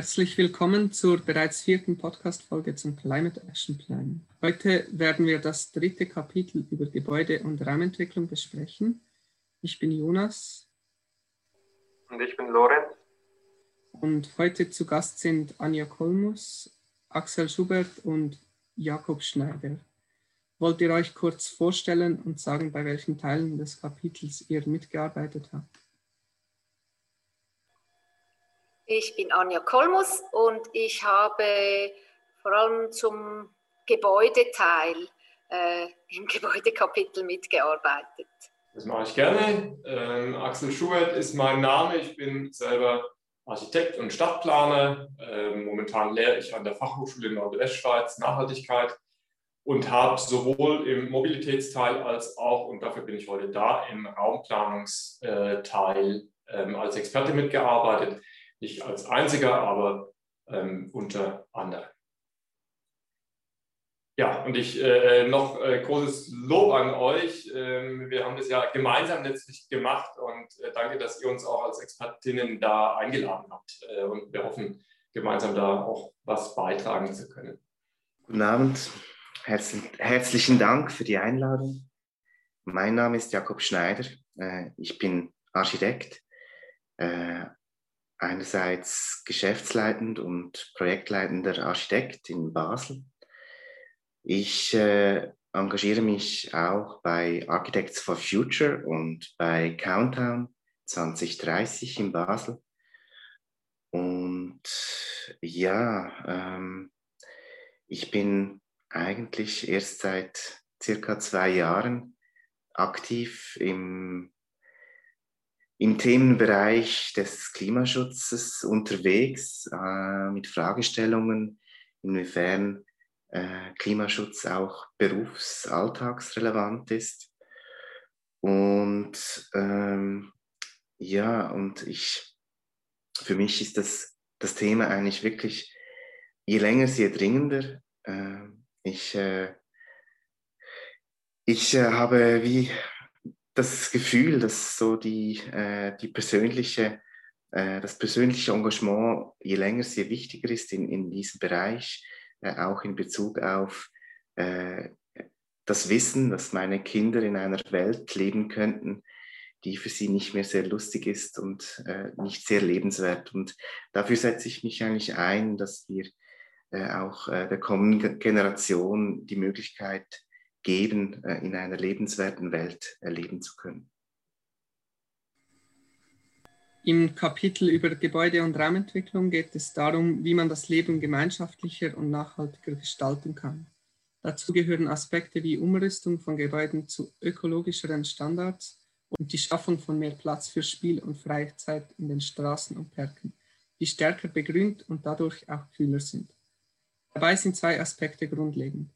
Herzlich willkommen zur bereits vierten Podcast-Folge zum Climate Action Plan. Heute werden wir das dritte Kapitel über Gebäude- und Raumentwicklung besprechen. Ich bin Jonas. Und ich bin Lorenz. Und heute zu Gast sind Anja Kolmus, Axel Schubert und Jakob Schneider. Wollt ihr euch kurz vorstellen und sagen, bei welchen Teilen des Kapitels ihr mitgearbeitet habt? Ich bin Anja Kolmus und ich habe vor allem zum Gebäudeteil äh, im Gebäudekapitel mitgearbeitet. Das mache ich gerne. Ähm, Axel Schubert ist mein Name. Ich bin selber Architekt und Stadtplaner. Ähm, momentan lehre ich an der Fachhochschule Nordwestschweiz Nachhaltigkeit und habe sowohl im Mobilitätsteil als auch, und dafür bin ich heute da, im Raumplanungsteil ähm, als Experte mitgearbeitet. Nicht als einziger, aber ähm, unter anderem. Ja, und ich äh, noch äh, großes Lob an euch. Ähm, wir haben das ja gemeinsam letztlich gemacht und äh, danke, dass ihr uns auch als Expertinnen da eingeladen habt. Äh, und wir hoffen, gemeinsam da auch was beitragen zu können. Guten Abend, Herzlich, herzlichen Dank für die Einladung. Mein Name ist Jakob Schneider. Äh, ich bin Architekt äh, einerseits geschäftsleitend und projektleitender Architekt in Basel. Ich äh, engagiere mich auch bei Architects for Future und bei Countdown 2030 in Basel. Und ja, ähm, ich bin eigentlich erst seit circa zwei Jahren aktiv im im Themenbereich des Klimaschutzes unterwegs äh, mit Fragestellungen, inwiefern äh, Klimaschutz auch berufsalltagsrelevant ist. Und ähm, ja, und ich, für mich ist das, das Thema eigentlich wirklich, je länger, je dringender. Äh, ich, ich äh, habe wie das Gefühl, dass so die, äh, die persönliche, äh, das persönliche Engagement je länger, je wichtiger ist in, in diesem Bereich, äh, auch in Bezug auf äh, das Wissen, dass meine Kinder in einer Welt leben könnten, die für sie nicht mehr sehr lustig ist und äh, nicht sehr lebenswert. Und dafür setze ich mich eigentlich ein, dass wir äh, auch der kommenden Generation die Möglichkeit geben, äh, in einer lebenswerten Welt erleben zu können. Im Kapitel über Gebäude- und Raumentwicklung geht es darum, wie man das Leben gemeinschaftlicher und nachhaltiger gestalten kann. Dazu gehören Aspekte wie Umrüstung von Gebäuden zu ökologischeren Standards und die Schaffung von mehr Platz für Spiel und Freizeit in den Straßen und Parken, die stärker begrünt und dadurch auch kühler sind. Dabei sind zwei Aspekte grundlegend.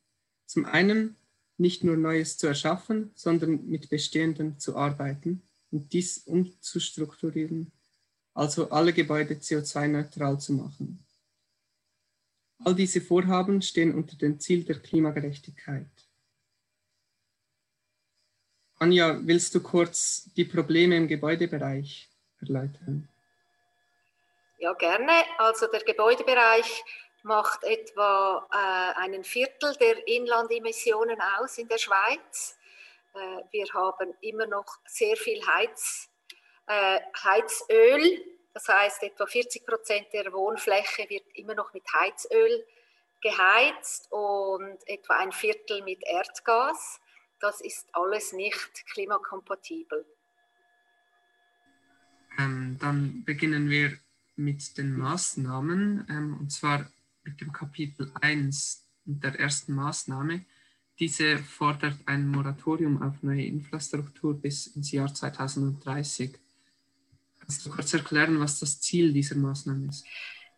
Zum einen nicht nur Neues zu erschaffen, sondern mit Bestehendem zu arbeiten und dies umzustrukturieren, also alle Gebäude CO2-neutral zu machen. All diese Vorhaben stehen unter dem Ziel der Klimagerechtigkeit. Anja, willst du kurz die Probleme im Gebäudebereich erläutern? Ja, gerne. Also der Gebäudebereich macht etwa äh, einen Viertel der Inlandemissionen aus in der Schweiz. Äh, wir haben immer noch sehr viel Heiz, äh, Heizöl, das heißt etwa 40 Prozent der Wohnfläche wird immer noch mit Heizöl geheizt und etwa ein Viertel mit Erdgas. Das ist alles nicht klimakompatibel. Ähm, dann beginnen wir mit den Maßnahmen. Ähm, und zwar mit dem Kapitel 1 der ersten Maßnahme. Diese fordert ein Moratorium auf neue Infrastruktur bis ins Jahr 2030. Kannst du kurz erklären, was das Ziel dieser Maßnahme ist?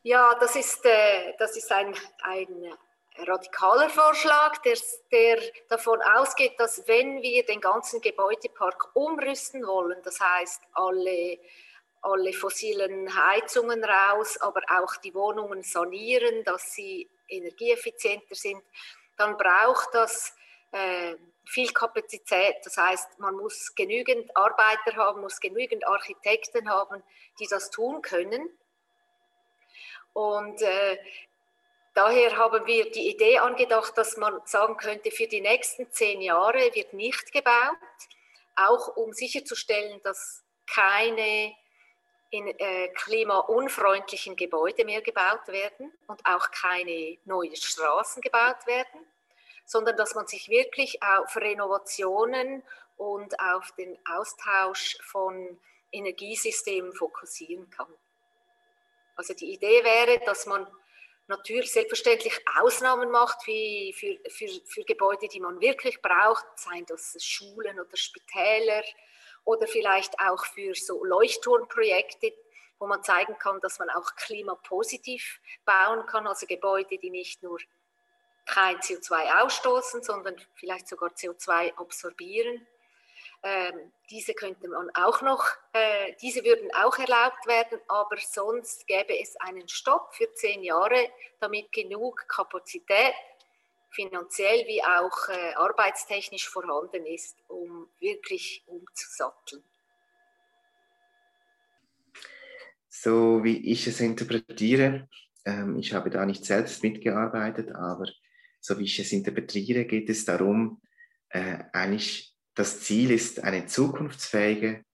Ja, das ist, äh, das ist ein, ein radikaler Vorschlag, der, der davon ausgeht, dass wenn wir den ganzen Gebäudepark umrüsten wollen, das heißt alle alle fossilen Heizungen raus, aber auch die Wohnungen sanieren, dass sie energieeffizienter sind, dann braucht das äh, viel Kapazität. Das heißt, man muss genügend Arbeiter haben, muss genügend Architekten haben, die das tun können. Und äh, daher haben wir die Idee angedacht, dass man sagen könnte, für die nächsten zehn Jahre wird nicht gebaut, auch um sicherzustellen, dass keine in äh, klimaunfreundlichen Gebäude mehr gebaut werden und auch keine neuen Straßen gebaut werden, sondern dass man sich wirklich auf Renovationen und auf den Austausch von Energiesystemen fokussieren kann. Also die Idee wäre, dass man natürlich selbstverständlich Ausnahmen macht wie für, für, für Gebäude, die man wirklich braucht, seien das Schulen oder Spitäler oder vielleicht auch für so Leuchtturmprojekte, wo man zeigen kann, dass man auch klimapositiv bauen kann, also Gebäude, die nicht nur kein CO2 ausstoßen, sondern vielleicht sogar CO2 absorbieren. Ähm, diese könnte man auch noch, äh, diese würden auch erlaubt werden, aber sonst gäbe es einen Stopp für zehn Jahre, damit genug Kapazität finanziell wie auch äh, arbeitstechnisch vorhanden ist, um wirklich umzusatteln. So wie ich es interpretiere, ähm, ich habe da nicht selbst mitgearbeitet, aber so wie ich es interpretiere, geht es darum, äh, eigentlich das Ziel ist eine zukunftsfähige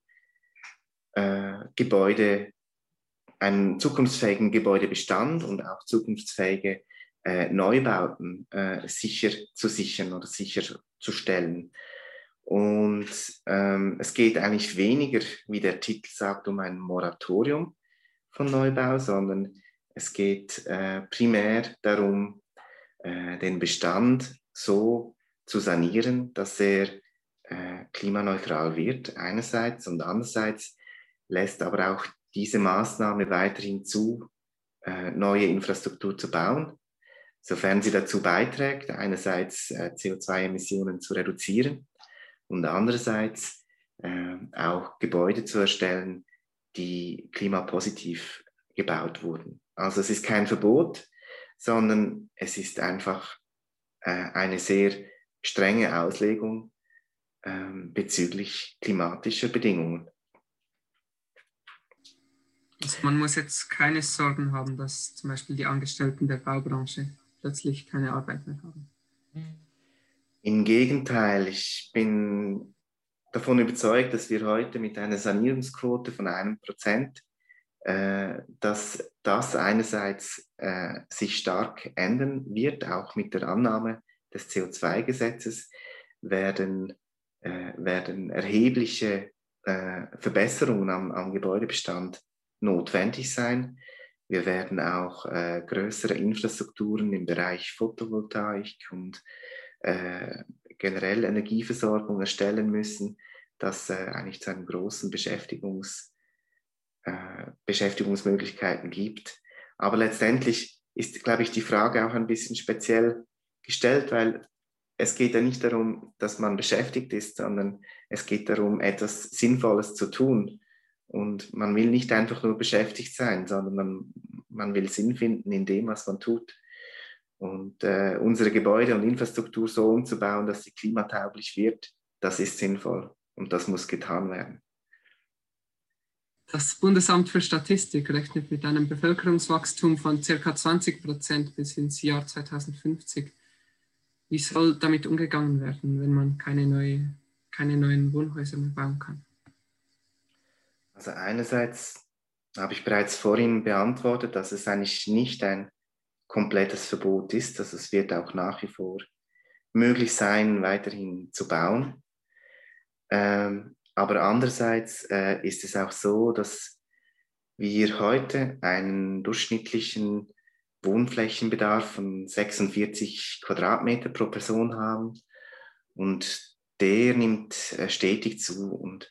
äh, Gebäude, einen zukunftsfähigen Gebäudebestand und auch zukunftsfähige äh, Neubauten äh, sicher zu sichern oder sicherzustellen. Und ähm, es geht eigentlich weniger, wie der Titel sagt, um ein Moratorium von Neubau, sondern es geht äh, primär darum, äh, den Bestand so zu sanieren, dass er äh, klimaneutral wird, einerseits, und andererseits lässt aber auch diese Maßnahme weiterhin zu, äh, neue Infrastruktur zu bauen, sofern sie dazu beiträgt, einerseits äh, CO2-Emissionen zu reduzieren und andererseits äh, auch Gebäude zu erstellen, die klimapositiv gebaut wurden. Also es ist kein Verbot, sondern es ist einfach äh, eine sehr strenge Auslegung ähm, bezüglich klimatischer Bedingungen. Also man muss jetzt keine Sorgen haben, dass zum Beispiel die Angestellten der Baubranche plötzlich keine Arbeit mehr haben. Im Gegenteil, ich bin davon überzeugt, dass wir heute mit einer Sanierungsquote von einem Prozent, äh, dass das einerseits äh, sich stark ändern wird, auch mit der Annahme des CO2-Gesetzes werden, äh, werden erhebliche äh, Verbesserungen am, am Gebäudebestand notwendig sein. Wir werden auch äh, größere Infrastrukturen im Bereich Photovoltaik und äh, generell Energieversorgung erstellen müssen, das äh, eigentlich zu einem großen Beschäftigungs, äh, Beschäftigungsmöglichkeiten gibt. Aber letztendlich ist, glaube ich, die Frage auch ein bisschen speziell gestellt, weil es geht ja nicht darum, dass man beschäftigt ist, sondern es geht darum, etwas Sinnvolles zu tun. Und man will nicht einfach nur beschäftigt sein, sondern man, man will Sinn finden in dem, was man tut. Und äh, unsere Gebäude und Infrastruktur so umzubauen, dass sie klimatauglich wird, das ist sinnvoll und das muss getan werden. Das Bundesamt für Statistik rechnet mit einem Bevölkerungswachstum von ca. 20 Prozent bis ins Jahr 2050. Wie soll damit umgegangen werden, wenn man keine, neue, keine neuen Wohnhäuser mehr bauen kann? Also einerseits habe ich bereits vorhin beantwortet, dass es eigentlich nicht ein komplettes Verbot ist. Also es wird auch nach wie vor möglich sein, weiterhin zu bauen. Ähm, aber andererseits äh, ist es auch so, dass wir heute einen durchschnittlichen Wohnflächenbedarf von 46 Quadratmeter pro Person haben und der nimmt äh, stetig zu und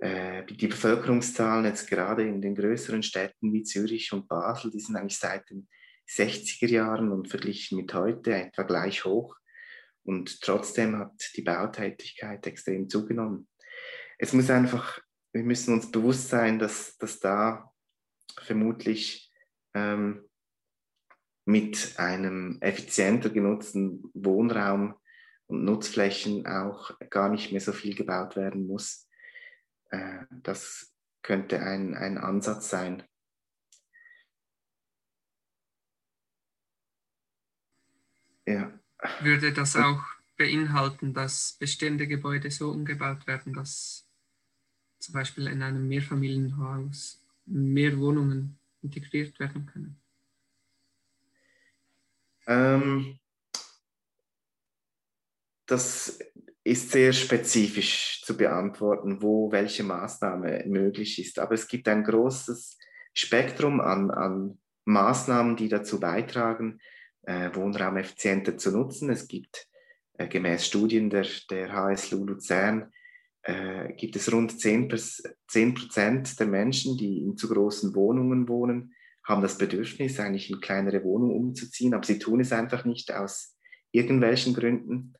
die Bevölkerungszahlen jetzt gerade in den größeren Städten wie Zürich und Basel, die sind eigentlich seit den 60er Jahren und verglichen mit heute etwa gleich hoch. Und trotzdem hat die Bautätigkeit extrem zugenommen. Es muss einfach, wir müssen uns bewusst sein, dass, dass da vermutlich ähm, mit einem effizienter genutzten Wohnraum und Nutzflächen auch gar nicht mehr so viel gebaut werden muss. Äh, das könnte ein, ein Ansatz sein. Ja. Würde das auch beinhalten, dass bestehende Gebäude so umgebaut werden, dass zum Beispiel in einem Mehrfamilienhaus mehr Wohnungen integriert werden können? Ähm, das ist sehr spezifisch zu beantworten, wo welche Maßnahme möglich ist. Aber es gibt ein großes Spektrum an, an Maßnahmen, die dazu beitragen, äh, Wohnraum effizienter zu nutzen. Es gibt äh, gemäß Studien der, der HSLU Luzern äh, gibt es rund 10, 10 Prozent der Menschen, die in zu großen Wohnungen wohnen, haben das Bedürfnis, eigentlich in kleinere Wohnungen umzuziehen, aber sie tun es einfach nicht aus irgendwelchen Gründen.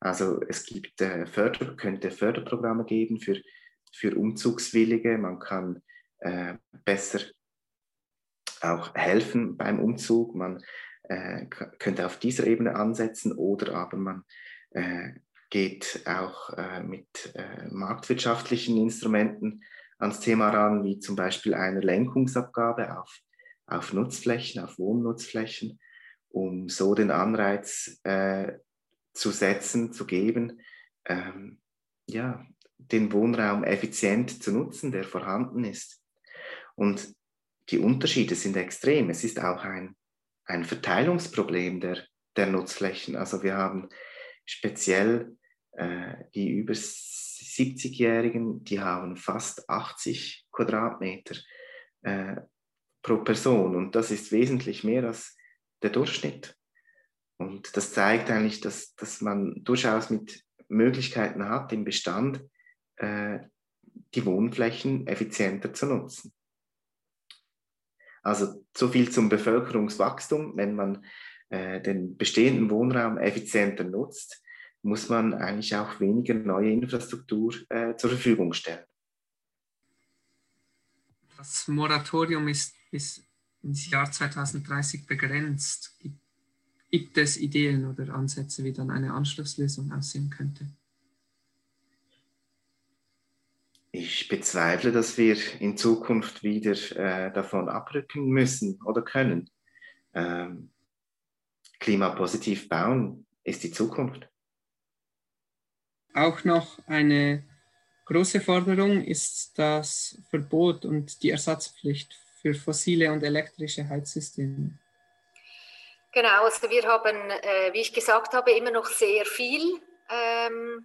Also es gibt äh, Förder, könnte Förderprogramme geben für, für Umzugswillige. Man kann äh, besser auch helfen beim Umzug. Man äh, könnte auf dieser Ebene ansetzen oder aber man äh, geht auch äh, mit äh, marktwirtschaftlichen Instrumenten ans Thema ran, wie zum Beispiel einer Lenkungsabgabe auf, auf Nutzflächen, auf Wohnnutzflächen, um so den Anreiz äh, zu setzen, zu geben, ähm, ja, den Wohnraum effizient zu nutzen, der vorhanden ist. Und die Unterschiede sind extrem. Es ist auch ein, ein Verteilungsproblem der, der Nutzflächen. Also wir haben speziell äh, die über 70-Jährigen, die haben fast 80 Quadratmeter äh, pro Person und das ist wesentlich mehr als der Durchschnitt. Und das zeigt eigentlich, dass, dass man durchaus mit Möglichkeiten hat, im Bestand äh, die Wohnflächen effizienter zu nutzen. Also so viel zum Bevölkerungswachstum. Wenn man äh, den bestehenden Wohnraum effizienter nutzt, muss man eigentlich auch weniger neue Infrastruktur äh, zur Verfügung stellen. Das Moratorium ist bis ins Jahr 2030 begrenzt. Gibt, gibt es Ideen oder Ansätze, wie dann eine Anschlusslösung aussehen könnte? Ich bezweifle, dass wir in Zukunft wieder äh, davon abrücken müssen oder können. Ähm, klimapositiv bauen ist die Zukunft. Auch noch eine große Forderung ist das Verbot und die Ersatzpflicht für fossile und elektrische Heizsysteme. Genau, also wir haben, äh, wie ich gesagt habe, immer noch sehr viel ähm,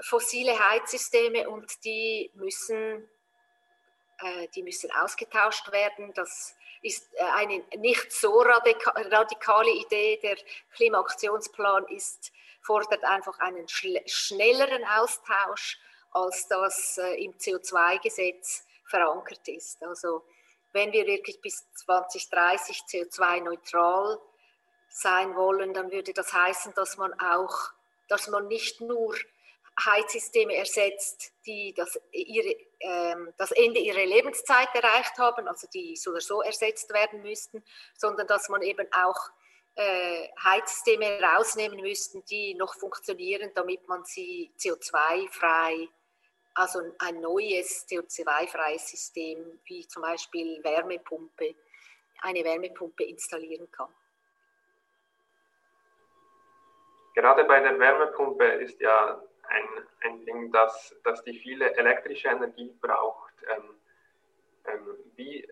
fossile Heizsysteme und die müssen, äh, die müssen ausgetauscht werden. Das ist äh, eine nicht so radika radikale Idee. Der Klimaaktionsplan ist fordert einfach einen schnelleren Austausch, als das äh, im CO2-Gesetz verankert ist. Also wenn wir wirklich bis 2030 CO2-neutral sein wollen, dann würde das heißen, dass man auch, dass man nicht nur Heizsysteme ersetzt, die das, ihre, ähm, das Ende ihrer Lebenszeit erreicht haben, also die so oder so ersetzt werden müssten, sondern dass man eben auch äh, Heizsysteme rausnehmen müssten, die noch funktionieren, damit man sie CO2-frei, also ein neues CO2-freies System wie zum Beispiel Wärmepumpe, eine Wärmepumpe installieren kann. Gerade bei der Wärmepumpe ist ja ein, ein Ding, dass, dass die viele elektrische Energie braucht. Ähm, ähm, wie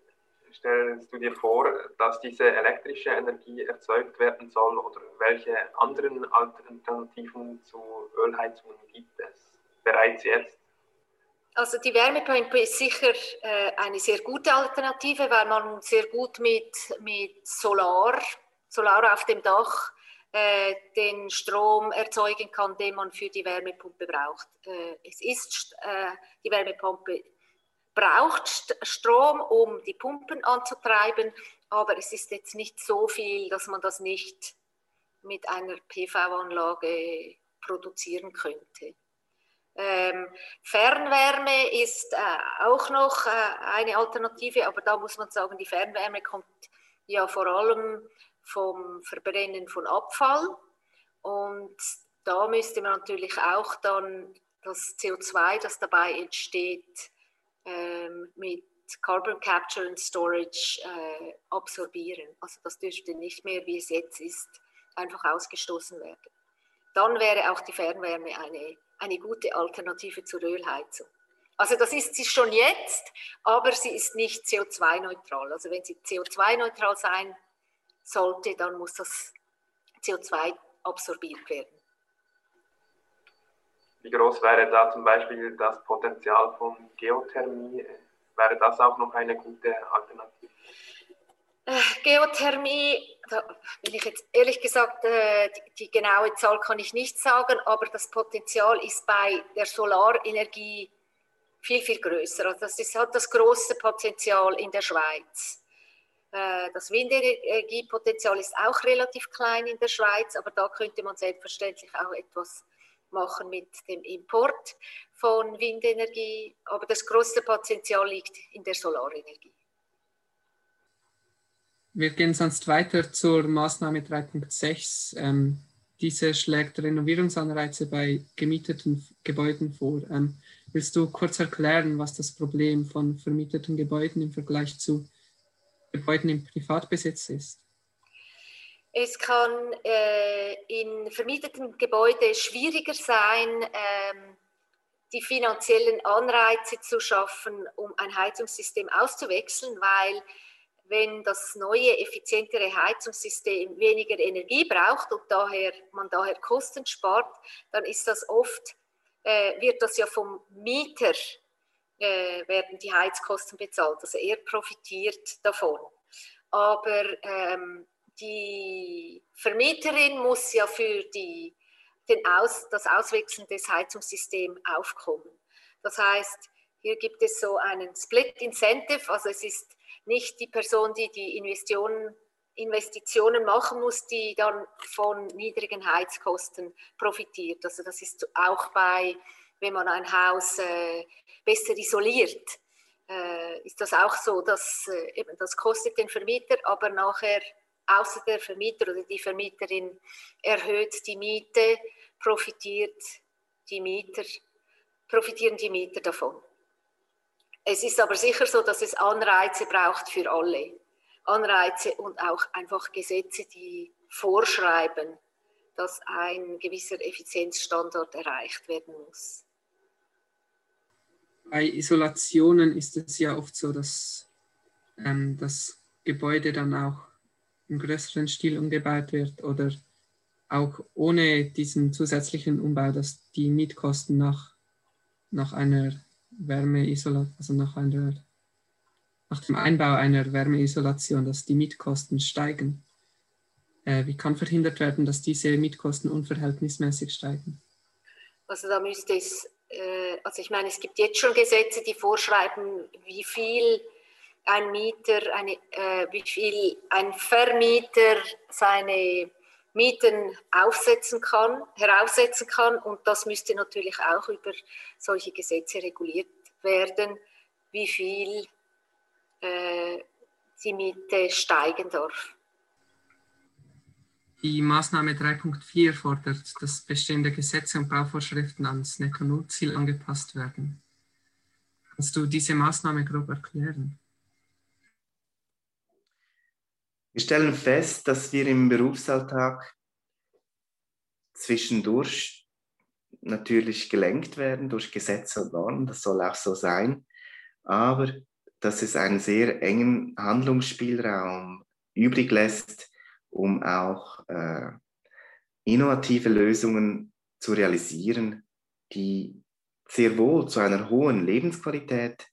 stellst du dir vor, dass diese elektrische Energie erzeugt werden soll oder welche anderen Alternativen zu Ölheizungen gibt es bereits jetzt? Also die Wärmepumpe ist sicher äh, eine sehr gute Alternative, weil man sehr gut mit, mit Solar, Solar auf dem Dach äh, den Strom erzeugen kann, den man für die Wärmepumpe braucht. Äh, es ist äh, die Wärmepumpe braucht Strom, um die Pumpen anzutreiben, aber es ist jetzt nicht so viel, dass man das nicht mit einer PV-Anlage produzieren könnte. Ähm, Fernwärme ist äh, auch noch äh, eine Alternative, aber da muss man sagen, die Fernwärme kommt ja vor allem vom Verbrennen von Abfall und da müsste man natürlich auch dann das CO2, das dabei entsteht, ähm, mit Carbon Capture and Storage äh, absorbieren. Also das dürfte nicht mehr, wie es jetzt ist, einfach ausgestoßen werden. Dann wäre auch die Fernwärme eine, eine gute Alternative zur Ölheizung. Also das ist sie schon jetzt, aber sie ist nicht CO2-neutral. Also wenn sie CO2-neutral sein sollte, dann muss das CO2 absorbiert werden. Wie groß wäre da zum Beispiel das Potenzial von Geothermie? Wäre das auch noch eine gute Alternative? Äh, Geothermie, da will ich jetzt ehrlich gesagt, äh, die, die, genaue Zahl kann ich nicht sagen, aber das Potenzial ist bei der Solarenergie viel, viel größer. Also das ist, hat das große Potenzial in der Schweiz. Äh, das Windenergiepotenzial ist auch relativ klein in der Schweiz, aber da könnte man selbstverständlich auch etwas machen mit dem Import von Windenergie. Aber das größte Potenzial liegt in der Solarenergie. Wir gehen sonst weiter zur Maßnahme 3.6. Ähm, diese schlägt Renovierungsanreize bei gemieteten Gebäuden vor. Ähm, willst du kurz erklären, was das Problem von vermieteten Gebäuden im Vergleich zu Gebäuden im Privatbesitz ist? Es kann äh, in vermieteten Gebäuden schwieriger sein, ähm, die finanziellen Anreize zu schaffen, um ein Heizungssystem auszuwechseln, weil wenn das neue, effizientere Heizungssystem weniger Energie braucht und daher, man daher Kosten spart, dann ist das oft, äh, wird das ja vom Mieter, äh, werden die Heizkosten bezahlt. Also er profitiert davon. Aber ähm, die Vermieterin muss ja für die, den Aus, das Auswechseln des Heizungssystems aufkommen. Das heißt, hier gibt es so einen Split Incentive, also es ist nicht die Person, die die Investitionen, Investitionen machen muss, die dann von niedrigen Heizkosten profitiert. Also das ist auch bei, wenn man ein Haus äh, besser isoliert, äh, ist das auch so, dass äh, eben das kostet den Vermieter, aber nachher außer der Vermieter oder die Vermieterin erhöht die Miete, profitiert die Mieter, profitieren die Mieter davon. Es ist aber sicher so, dass es Anreize braucht für alle. Anreize und auch einfach Gesetze, die vorschreiben, dass ein gewisser Effizienzstandard erreicht werden muss. Bei Isolationen ist es ja oft so, dass ähm, das Gebäude dann auch im größeren Stil umgebaut wird oder auch ohne diesen zusätzlichen Umbau, dass die Mietkosten nach, nach einer Wärmeisolation, also nach, einer, nach dem Einbau einer Wärmeisolation, dass die Mietkosten steigen. Äh, wie kann verhindert werden, dass diese Mietkosten unverhältnismäßig steigen? Also da müsste es, also ich meine, es gibt jetzt schon Gesetze, die vorschreiben, wie viel ein Mieter, eine, äh, wie viel ein Vermieter seine Mieten aufsetzen kann, heraussetzen kann. Und das müsste natürlich auch über solche Gesetze reguliert werden, wie viel äh, die Miete steigen darf. Die Maßnahme 3.4 fordert, dass bestehende Gesetze und Bauvorschriften ans Netto-Null-Ziel angepasst werden. Kannst du diese Maßnahme grob erklären? Wir stellen fest, dass wir im Berufsalltag zwischendurch natürlich gelenkt werden durch Gesetze und Normen, das soll auch so sein, aber dass es einen sehr engen Handlungsspielraum übrig lässt, um auch äh, innovative Lösungen zu realisieren, die sehr wohl zu einer hohen Lebensqualität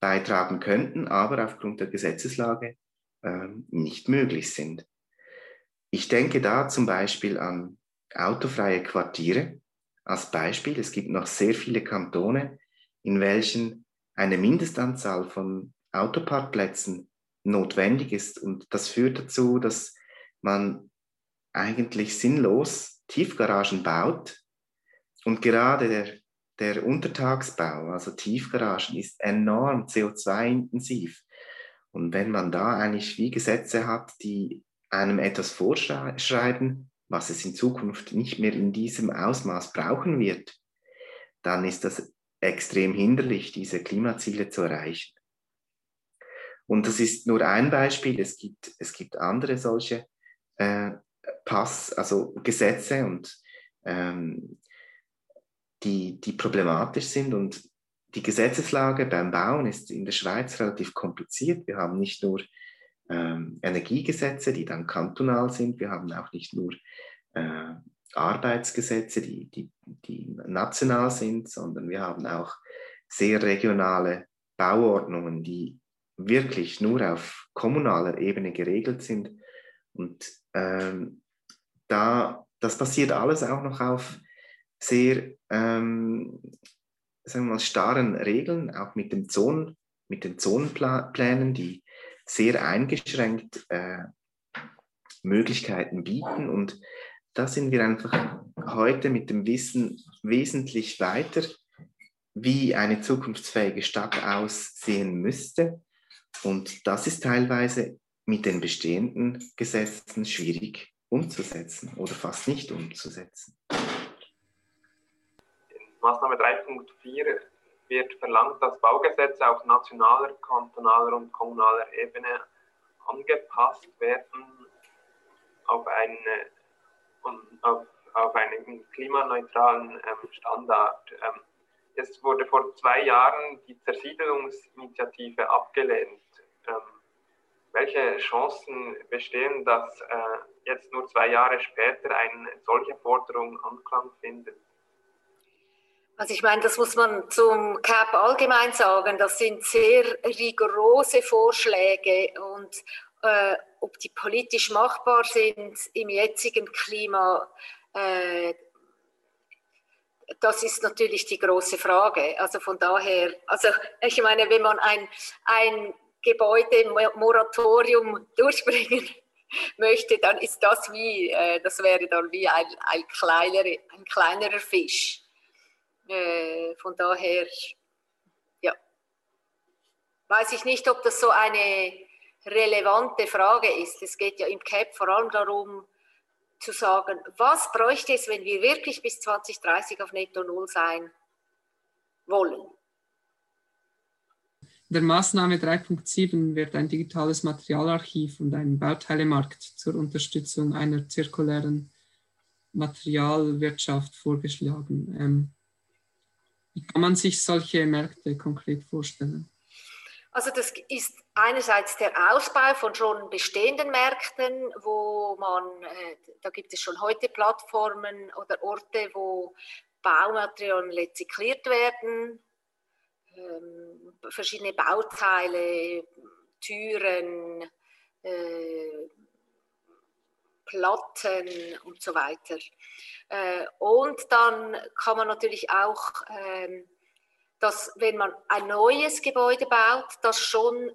beitragen könnten, aber aufgrund der Gesetzeslage ähm, nicht möglich sind. Ich denke da zum Beispiel an autofreie Quartiere als Beispiel. Es gibt noch sehr viele Kantone, in welchen eine Mindestanzahl von Autoparkplätzen notwendig ist. Und das führt dazu, dass man eigentlich sinnlos Tiefgaragen baut. Und gerade der, der Untertagsbau, also Tiefgaragen, ist enorm CO2-intensiv. Und wenn man da eigentlich wie Gesetze hat, die einem etwas vorschreiben, was es in Zukunft nicht mehr in diesem Ausmaß brauchen wird, dann ist das extrem hinderlich, diese Klimaziele zu erreichen. Und das ist nur ein Beispiel, es gibt, es gibt andere solche äh, Pass, also Gesetze und ähm, die, die problematisch sind. Und die Gesetzeslage beim Bauen ist in der Schweiz relativ kompliziert. Wir haben nicht nur ähm, Energiegesetze, die dann kantonal sind, wir haben auch nicht nur äh, Arbeitsgesetze, die, die, die national sind, sondern wir haben auch sehr regionale Bauordnungen, die wirklich nur auf kommunaler Ebene geregelt sind. Und ähm, da, das basiert alles auch noch auf sehr ähm, sagen wir mal, starren Regeln, auch mit, dem Zonen, mit den Zonenplänen, die sehr eingeschränkt äh, Möglichkeiten bieten. Und da sind wir einfach heute mit dem Wissen wesentlich weiter, wie eine zukunftsfähige Stadt aussehen müsste. Und das ist teilweise mit den bestehenden Gesetzen schwierig umzusetzen oder fast nicht umzusetzen. In Maßnahme 3.4 wird verlangt, dass Baugesetze auf nationaler, kantonaler und kommunaler Ebene angepasst werden auf, eine, auf, auf einen klimaneutralen ähm, Standard. Ähm, es wurde vor zwei Jahren die Zersiedelungsinitiative abgelehnt. Ähm, welche Chancen bestehen, dass äh, jetzt nur zwei Jahre später eine solche Forderung Anklang findet? Also ich meine, das muss man zum CAP allgemein sagen. Das sind sehr rigorose Vorschläge und äh, ob die politisch machbar sind im jetzigen Klima, äh, das ist natürlich die große Frage. Also von daher, also ich meine, wenn man ein, ein Gebäudemoratorium durchbringen möchte, dann ist das wie, äh, das wäre dann wie ein, ein, kleinere, ein kleinerer Fisch. Äh, von daher, ja, weiß ich nicht, ob das so eine relevante Frage ist. Es geht ja im CAP vor allem darum, zu sagen, was bräuchte es, wenn wir wirklich bis 2030 auf Netto Null sein wollen? Der Maßnahme 3.7 wird ein digitales Materialarchiv und ein Bauteilemarkt zur Unterstützung einer zirkulären Materialwirtschaft vorgeschlagen. Ähm, wie kann man sich solche Märkte konkret vorstellen? Also das ist einerseits der Ausbau von schon bestehenden Märkten, wo man, äh, da gibt es schon heute Plattformen oder Orte, wo Baumaterialien rezykliert werden, verschiedene Bauteile, Türen, äh, Platten und so weiter. Äh, und dann kann man natürlich auch ähm, dass wenn man ein neues Gebäude baut, das schon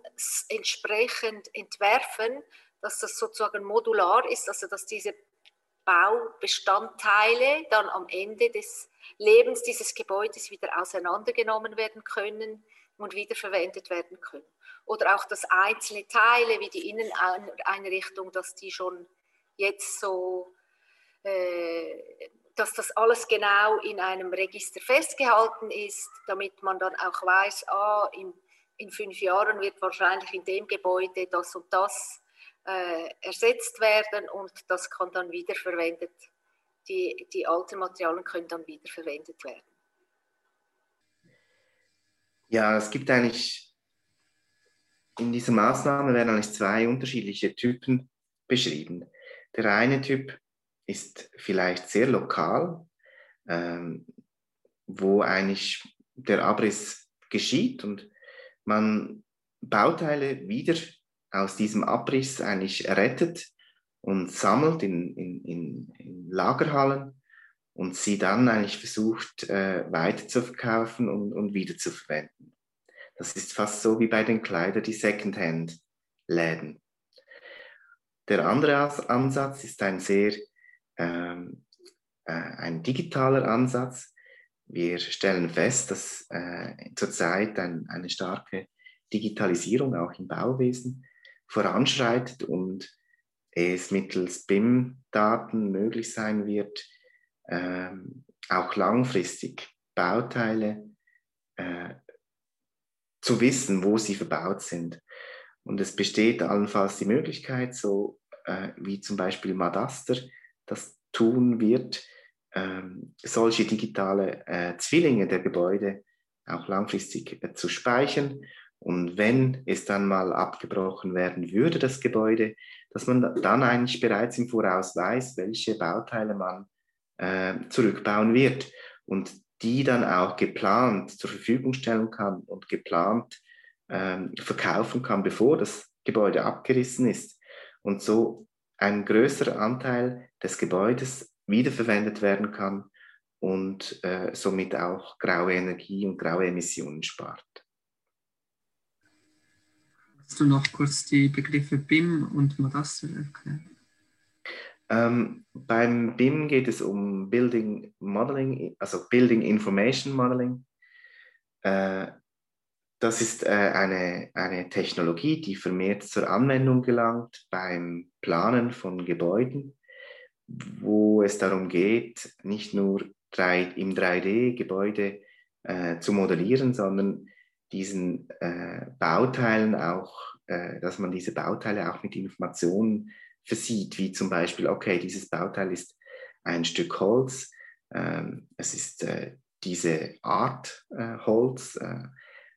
entsprechend entwerfen, dass das sozusagen modular ist, also dass diese Baubestandteile dann am Ende des Lebens dieses Gebäudes wieder auseinandergenommen werden können und wiederverwendet werden können. Oder auch, dass einzelne Teile wie die Inneneinrichtung, dass die schon jetzt so äh, dass das alles genau in einem Register festgehalten ist, damit man dann auch weiß, ah, in, in fünf Jahren wird wahrscheinlich in dem Gebäude das und das äh, ersetzt werden und das kann dann wiederverwendet, die, die alten Materialien können dann wiederverwendet werden. Ja, es gibt eigentlich, in dieser Maßnahme werden eigentlich zwei unterschiedliche Typen beschrieben. Der eine Typ ist vielleicht sehr lokal, ähm, wo eigentlich der Abriss geschieht und man Bauteile wieder aus diesem Abriss eigentlich rettet und sammelt in, in, in, in Lagerhallen und sie dann eigentlich versucht äh, weiter und, und wieder. Das ist fast so wie bei den Kleidern, die Secondhand-Läden. Der andere Ansatz ist ein sehr ähm, äh, ein digitaler Ansatz. Wir stellen fest, dass äh, zurzeit ein, eine starke Digitalisierung auch im Bauwesen voranschreitet und es mittels BIM-Daten möglich sein wird, ähm, auch langfristig Bauteile äh, zu wissen, wo sie verbaut sind. Und es besteht allenfalls die Möglichkeit, so äh, wie zum Beispiel Madaster, das tun wird, ähm, solche digitale äh, Zwillinge der Gebäude auch langfristig äh, zu speichern. Und wenn es dann mal abgebrochen werden würde, das Gebäude, dass man dann eigentlich bereits im Voraus weiß, welche Bauteile man äh, zurückbauen wird und die dann auch geplant zur Verfügung stellen kann und geplant ähm, verkaufen kann, bevor das Gebäude abgerissen ist. Und so ein größerer Anteil des Gebäudes wiederverwendet werden kann und äh, somit auch graue Energie und graue Emissionen spart. Du noch kurz die Begriffe BIM und Madaster erklären? Ähm, beim BIM geht es um Building Modeling, also Building Information Modeling. Äh, das ist äh, eine, eine Technologie, die vermehrt zur Anwendung gelangt beim Planen von Gebäuden, wo es darum geht, nicht nur drei, im 3D Gebäude äh, zu modellieren, sondern diesen äh, Bauteilen auch, äh, dass man diese Bauteile auch mit Informationen versieht, wie zum Beispiel, okay, dieses Bauteil ist ein Stück Holz, ähm, es ist äh, diese Art äh, Holz, äh,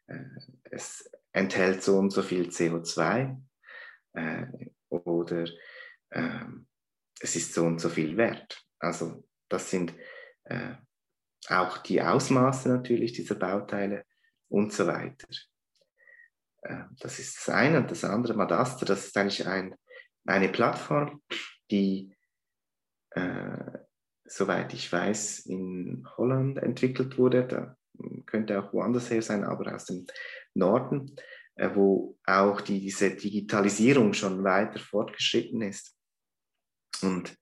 äh, es enthält so und so viel CO2 oder ähm, es ist so und so viel wert. Also das sind auch die Ausmaße natürlich dieser Bauteile und so weiter. Äh, das ist das eine. Und das andere, Madaster, das ist eigentlich ein, eine Plattform, die, äh, soweit ich weiß, in Holland entwickelt wurde. Da könnte auch woanders her sein, aber aus dem Norden, äh, wo auch die, diese Digitalisierung schon weiter fortgeschritten ist. Und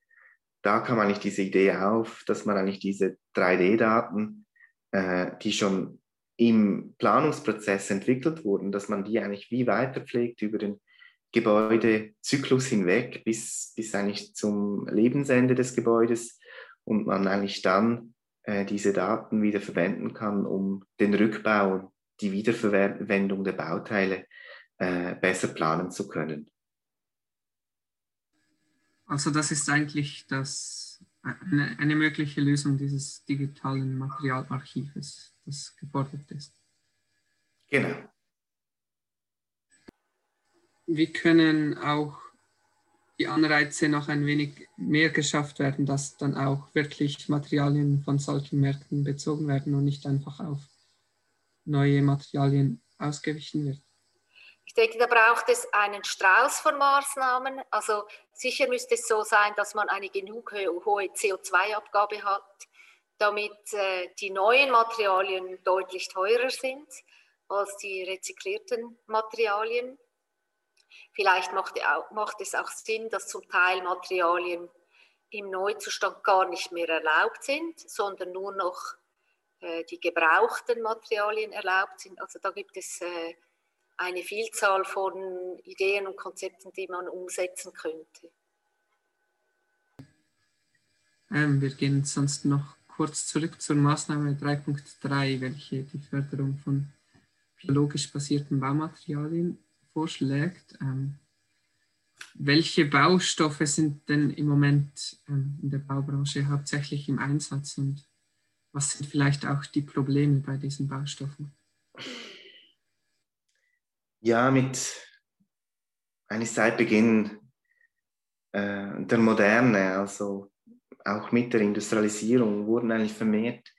da kam eigentlich diese Idee auf, dass man eigentlich diese 3D-Daten, äh, die schon im Planungsprozess entwickelt wurden, dass man die eigentlich wie weiterpflegt über den Gebäudezyklus hinweg bis, bis eigentlich zum Lebensende des Gebäudes und man eigentlich dann äh, diese Daten wieder verwenden kann, um den Rückbau, die Wiederverwendung der Bauteile äh, besser planen zu können. Also das ist eigentlich das, eine, eine mögliche Lösung dieses digitalen Materialarchives, das gefordert ist. Genau. Wie können auch die Anreize noch ein wenig mehr geschafft werden, dass dann auch wirklich Materialien von solchen Märkten bezogen werden und nicht einfach auf neue Materialien ausgewichen wird? Ich denke, da braucht es einen Strauß von Maßnahmen. Also sicher müsste es so sein, dass man eine genug hohe CO2-Abgabe hat, damit äh, die neuen Materialien deutlich teurer sind als die rezyklierten Materialien. Vielleicht macht, macht es auch Sinn, dass zum Teil Materialien im Neuzustand gar nicht mehr erlaubt sind, sondern nur noch äh, die gebrauchten Materialien erlaubt sind. Also da gibt es äh, eine Vielzahl von Ideen und Konzepten, die man umsetzen könnte. Ähm, wir gehen sonst noch kurz zurück zur Maßnahme 3.3, welche die Förderung von biologisch basierten Baumaterialien vorschlägt. Ähm, welche Baustoffe sind denn im Moment ähm, in der Baubranche hauptsächlich im Einsatz und was sind vielleicht auch die Probleme bei diesen Baustoffen? ja, mit eigentlich seit Beginn äh, der Moderne, also auch mit der Industrialisierung, wurden eigentlich vermehrt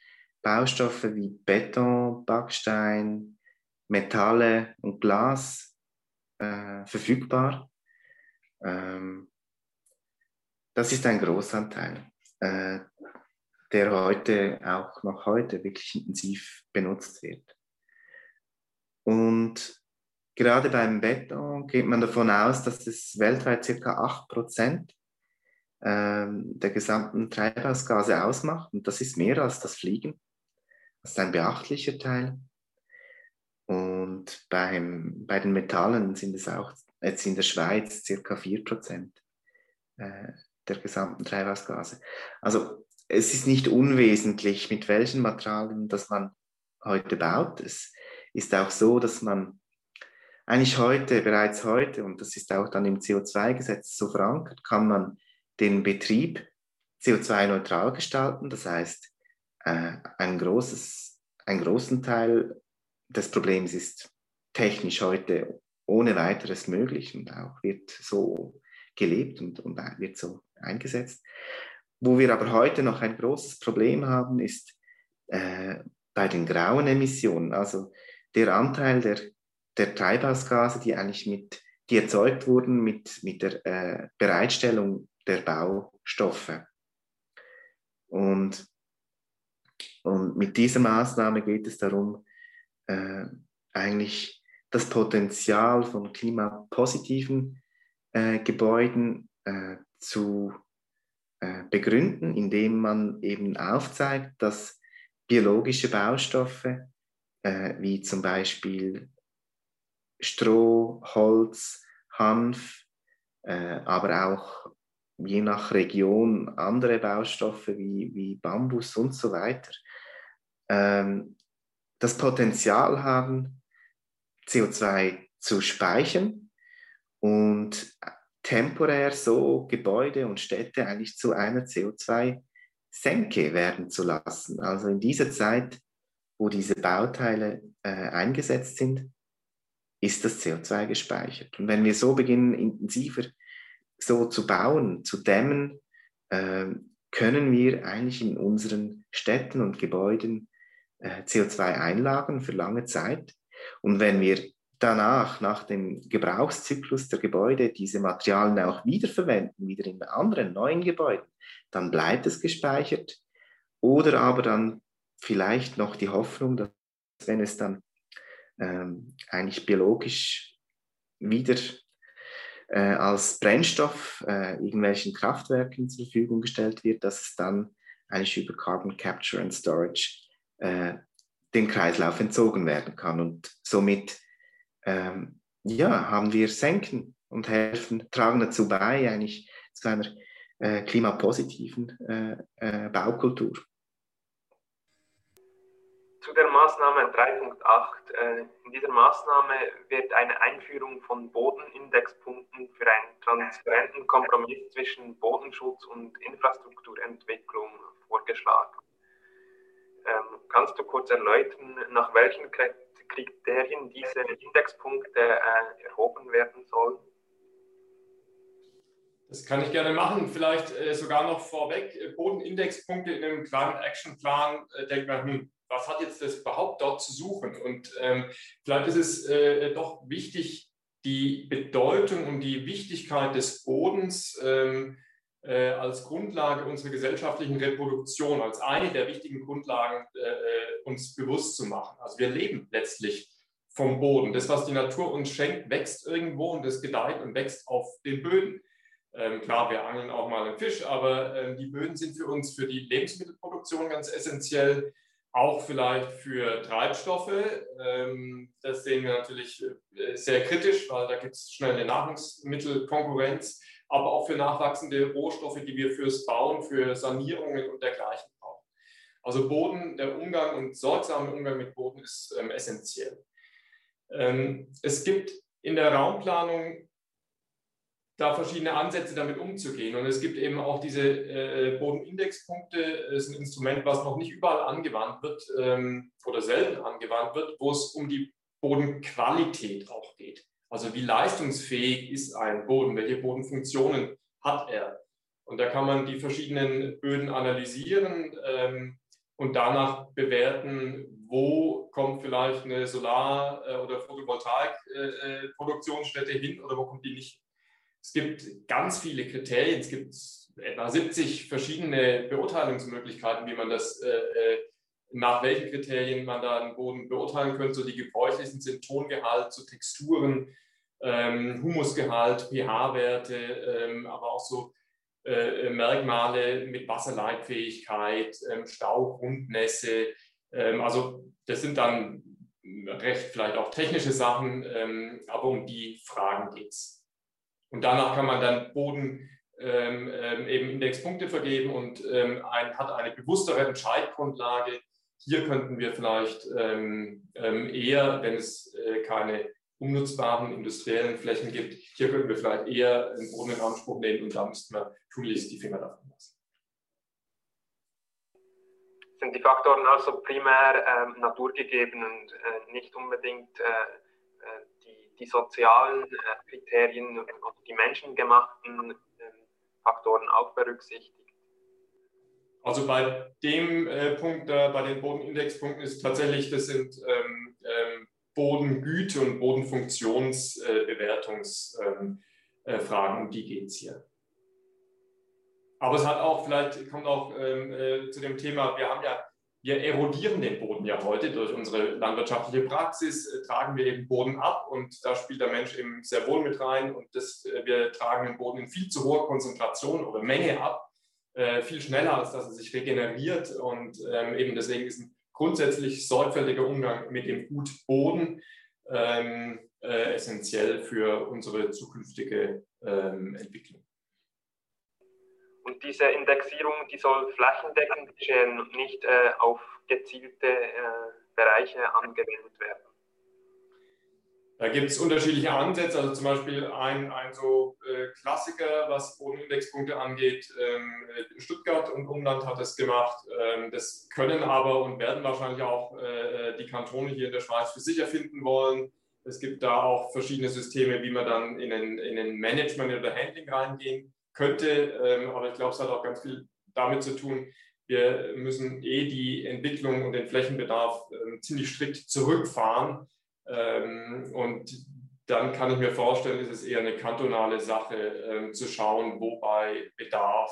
Baustoffe wie Beton, Backstein, Metalle und Glas äh, verfügbar. Ähm, das ist ein Großanteil, äh, der heute auch noch heute wirklich intensiv benutzt wird. Und Gerade beim Beton geht man davon aus, dass es weltweit ca. 8% ähm, der gesamten Treibhausgase ausmacht. Und das ist mehr als das Fliegen. Das ist ein beachtlicher Teil. Und beim, bei den Metallen sind es auch jetzt in der Schweiz ca. 4% äh, der gesamten Treibhausgase. Also es ist nicht unwesentlich, mit welchen Materialien das man heute baut. Es ist auch so, dass man eigentlich heute, bereits heute, und das ist auch dann im CO2-Gesetz so verankert, kann man den Betrieb CO2-neutral gestalten. Das heißt, äh, ein großes, einen großen Teil des Problems ist technisch heute ohne weiteres möglich und auch wird so gelebt und, und wird so eingesetzt. Wo wir aber heute noch ein großes Problem haben, ist äh, bei den grauen Emissionen, also der Anteil der, der Treibhausgase, die eigentlich mit, die erzeugt wurden mit, mit der äh, Bereitstellung der Baustoffe. Und, und mit dieser Maßnahme geht es darum, äh, eigentlich das Potenzial von klimapositiven äh, Gebäuden äh, zu äh, begründen, indem man eben aufzeigt, dass biologische Baustoffe äh, wie zum Beispiel Stroh, Holz, Hanf, äh, aber auch je nach Region andere Baustoffe wie, wie Bambus und so weiter, ähm, das Potenzial haben, CO2 zu speichern und temporär so Gebäude und Städte eigentlich zu einer CO2-Senke werden zu lassen. Also in dieser Zeit, wo diese Bauteile äh, eingesetzt sind, ist das CO2 gespeichert. Und wenn wir so beginnen, intensiver so zu bauen, zu dämmen, äh, können wir eigentlich in unseren Städten und Gebäuden äh, CO2 einlagern für lange Zeit. Und wenn wir danach, nach dem Gebrauchszyklus der Gebäude, diese Materialien auch wiederverwenden, wieder in anderen neuen Gebäuden, dann bleibt es gespeichert. Oder aber dann vielleicht noch die Hoffnung, dass wenn es dann ähm, eigentlich biologisch wieder äh, als Brennstoff äh, irgendwelchen Kraftwerken zur Verfügung gestellt wird, dass es dann eigentlich über Carbon Capture and Storage äh, den Kreislauf entzogen werden kann. Und somit ähm, ja, haben wir Senken und helfen, tragen dazu bei, eigentlich zu einer äh, klimapositiven äh, äh, Baukultur. Zu der Maßnahme 3.8. Äh, in dieser Maßnahme wird eine Einführung von Bodenindexpunkten für einen transparenten Kompromiss zwischen Bodenschutz und Infrastrukturentwicklung vorgeschlagen. Ähm, kannst du kurz erläutern, nach welchen Kriterien diese Indexpunkte äh, erhoben werden sollen? Das kann ich gerne machen. Vielleicht äh, sogar noch vorweg, Bodenindexpunkte in einem kleinen Actionplan, äh, denkt man, hm, was hat jetzt das überhaupt dort zu suchen? Und ähm, vielleicht ist es äh, doch wichtig, die Bedeutung und die Wichtigkeit des Bodens ähm, äh, als Grundlage unserer gesellschaftlichen Reproduktion, als eine der wichtigen Grundlagen äh, uns bewusst zu machen. Also wir leben letztlich vom Boden. Das, was die Natur uns schenkt, wächst irgendwo und es gedeiht und wächst auf den Böden. Ähm, klar, wir angeln auch mal einen Fisch, aber äh, die Böden sind für uns für die Lebensmittelproduktion ganz essentiell, auch vielleicht für Treibstoffe. Ähm, das sehen wir natürlich äh, sehr kritisch, weil da gibt es schnell eine Nahrungsmittelkonkurrenz aber auch für nachwachsende Rohstoffe, die wir fürs Bauen, für Sanierungen und dergleichen brauchen. Also Boden, der Umgang und sorgsame Umgang mit Boden ist ähm, essentiell. Ähm, es gibt in der Raumplanung da verschiedene Ansätze, damit umzugehen. Und es gibt eben auch diese äh, Bodenindexpunkte. Das ist ein Instrument, was noch nicht überall angewandt wird ähm, oder selten angewandt wird, wo es um die Bodenqualität auch geht. Also wie leistungsfähig ist ein Boden? Welche Bodenfunktionen hat er? Und da kann man die verschiedenen Böden analysieren ähm, und danach bewerten, wo kommt vielleicht eine Solar- äh, oder Photovoltaik-Produktionsstätte äh, hin oder wo kommt die nicht. Es gibt ganz viele Kriterien. Es gibt etwa 70 verschiedene Beurteilungsmöglichkeiten, wie man das äh, äh, nach welchen Kriterien man da einen Boden beurteilen könnte. So die gebräuchlichen sind Tongehalt, so Texturen, ähm, Humusgehalt, pH-Werte, ähm, aber auch so äh, Merkmale mit Wasserleitfähigkeit, ähm, Stau, Grundnässe. Ähm, also das sind dann recht vielleicht auch technische Sachen, ähm, aber um die Fragen geht es. Und danach kann man dann Boden ähm, eben Indexpunkte vergeben und ein, hat eine bewusstere Entscheidgrundlage, hier könnten wir vielleicht ähm, ähm, eher, wenn es äh, keine umnutzbaren industriellen Flächen gibt, hier könnten wir vielleicht eher einen Boden in Anspruch nehmen und da müssten wir tunlichst die Finger davon lassen. sind die Faktoren also primär ähm, naturgegeben und äh, nicht unbedingt äh, äh die, sozialen äh, Kriterien oder die menschengemachten ähm, Faktoren auch berücksichtigt. Also bei dem äh, Punkt, bei den Bodenindexpunkten ist tatsächlich, das sind ähm, ähm Bodengüte und Bodenfunktionsbewertungsfragen, ähm, um die geht es hier. Aber es hat auch, vielleicht kommt auch äh, zu dem Thema, wir haben ja, wir erodieren den Boden ja heute durch unsere landwirtschaftliche Praxis, äh, tragen wir eben Boden ab und da spielt der Mensch eben sehr wohl mit rein und das, äh, wir tragen den Boden in viel zu hoher Konzentration oder Menge ab, äh, viel schneller, als dass er sich regeneriert und ähm, eben deswegen ist ein grundsätzlich sorgfältiger Umgang mit dem Gut Boden ähm, äh, essentiell für unsere zukünftige ähm, Entwicklung. Und diese Indexierung, die soll flächendeckend geschehen und nicht äh, auf gezielte äh, Bereiche angewendet werden. Da gibt es unterschiedliche Ansätze, also zum Beispiel ein, ein so äh, Klassiker, was Bodenindexpunkte angeht. Ähm, Stuttgart und Umland hat es gemacht. Ähm, das können aber und werden wahrscheinlich auch äh, äh, die Kantone hier in der Schweiz für sich erfinden wollen. Es gibt da auch verschiedene Systeme, wie man dann in ein, in ein Management oder Handling reingehen könnte, ähm, aber ich glaube, es hat auch ganz viel damit zu tun, wir müssen eh die Entwicklung und den Flächenbedarf ähm, ziemlich strikt zurückfahren. Ähm, und dann kann ich mir vorstellen, ist es eher eine kantonale Sache, zu schauen, wo bei Bedarf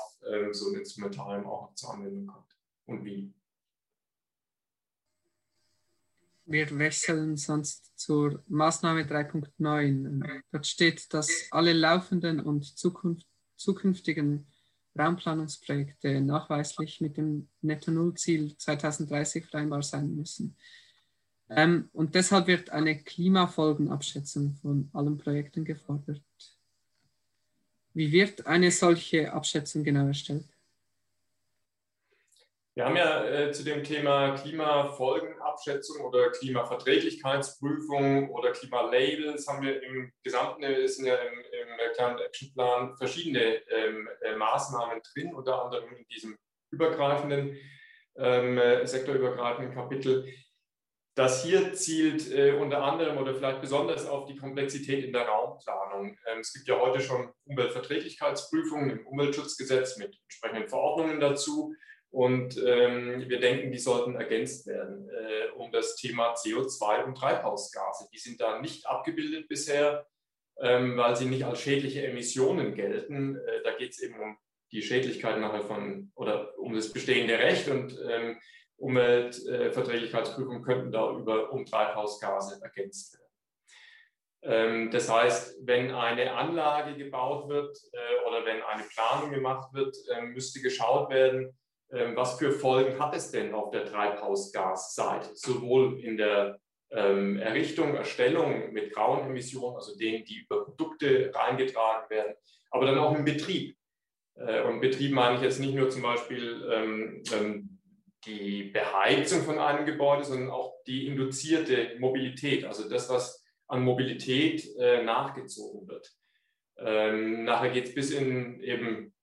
so ein Instrumentarium auch zur Anwendung kommt und wie. Wir wechseln sonst zur Maßnahme 3.9. Dort steht, dass alle laufenden und Zukunft zukünftigen Raumplanungsprojekte nachweislich mit dem Netto-Null-Ziel 2030 vereinbar sein müssen. Ähm, und deshalb wird eine Klimafolgenabschätzung von allen Projekten gefordert. Wie wird eine solche Abschätzung genau erstellt? Wir haben ja äh, zu dem Thema Klimafolgenabschätzung oder Klimaverträglichkeitsprüfung oder Klimalabels haben wir im gesamten, sind ja im, im Climate Action Plan verschiedene ähm, äh, Maßnahmen drin, unter anderem in diesem übergreifenden, ähm, sektorübergreifenden Kapitel. Das hier zielt äh, unter anderem oder vielleicht besonders auf die Komplexität in der Raumplanung. Ähm, es gibt ja heute schon Umweltverträglichkeitsprüfungen im Umweltschutzgesetz mit entsprechenden Verordnungen dazu. Und ähm, wir denken, die sollten ergänzt werden äh, um das Thema CO2 und Treibhausgase. Die sind da nicht abgebildet bisher, ähm, weil sie nicht als schädliche Emissionen gelten. Äh, da geht es eben um die Schädlichkeit nachher von oder um das bestehende Recht und ähm, Umweltverträglichkeitsprüfungen könnten da über um Treibhausgase ergänzt werden. Ähm, das heißt, wenn eine Anlage gebaut wird äh, oder wenn eine Planung gemacht wird, äh, müsste geschaut werden, was für Folgen hat es denn auf der Treibhausgasseite, sowohl in der ähm, Errichtung, Erstellung mit grauen Emissionen, also denen, die über Produkte reingetragen werden, aber dann auch im Betrieb. Äh, und Betrieb meine ich jetzt nicht nur zum Beispiel ähm, ähm, die Beheizung von einem Gebäude, sondern auch die induzierte Mobilität, also das, was an Mobilität äh, nachgezogen wird. Ähm, nachher geht es bis in eben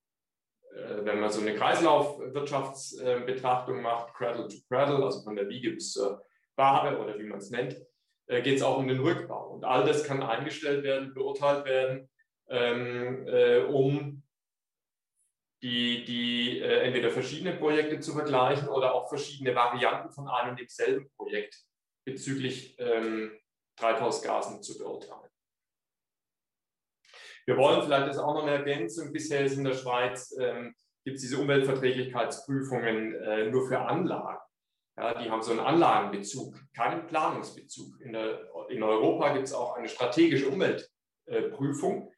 wenn man so eine Kreislaufwirtschaftsbetrachtung macht, Cradle to Cradle, also von der Wiege bis zur Ware oder wie man es nennt, äh, geht es auch um den Rückbau. Und all das kann eingestellt werden, beurteilt werden, ähm, äh, um die, die äh, entweder verschiedene Projekte zu vergleichen oder auch verschiedene Varianten von einem und demselben Projekt bezüglich ähm, Treibhausgasen zu beurteilen. Wir wollen vielleicht das auch noch eine Ergänzung. Bisher ist in der Schweiz, ähm, gibt es diese Umweltverträglichkeitsprüfungen äh, nur für Anlagen. Ja, die haben so einen Anlagenbezug, keinen Planungsbezug. In, der, in Europa gibt es auch eine strategische Umweltprüfung.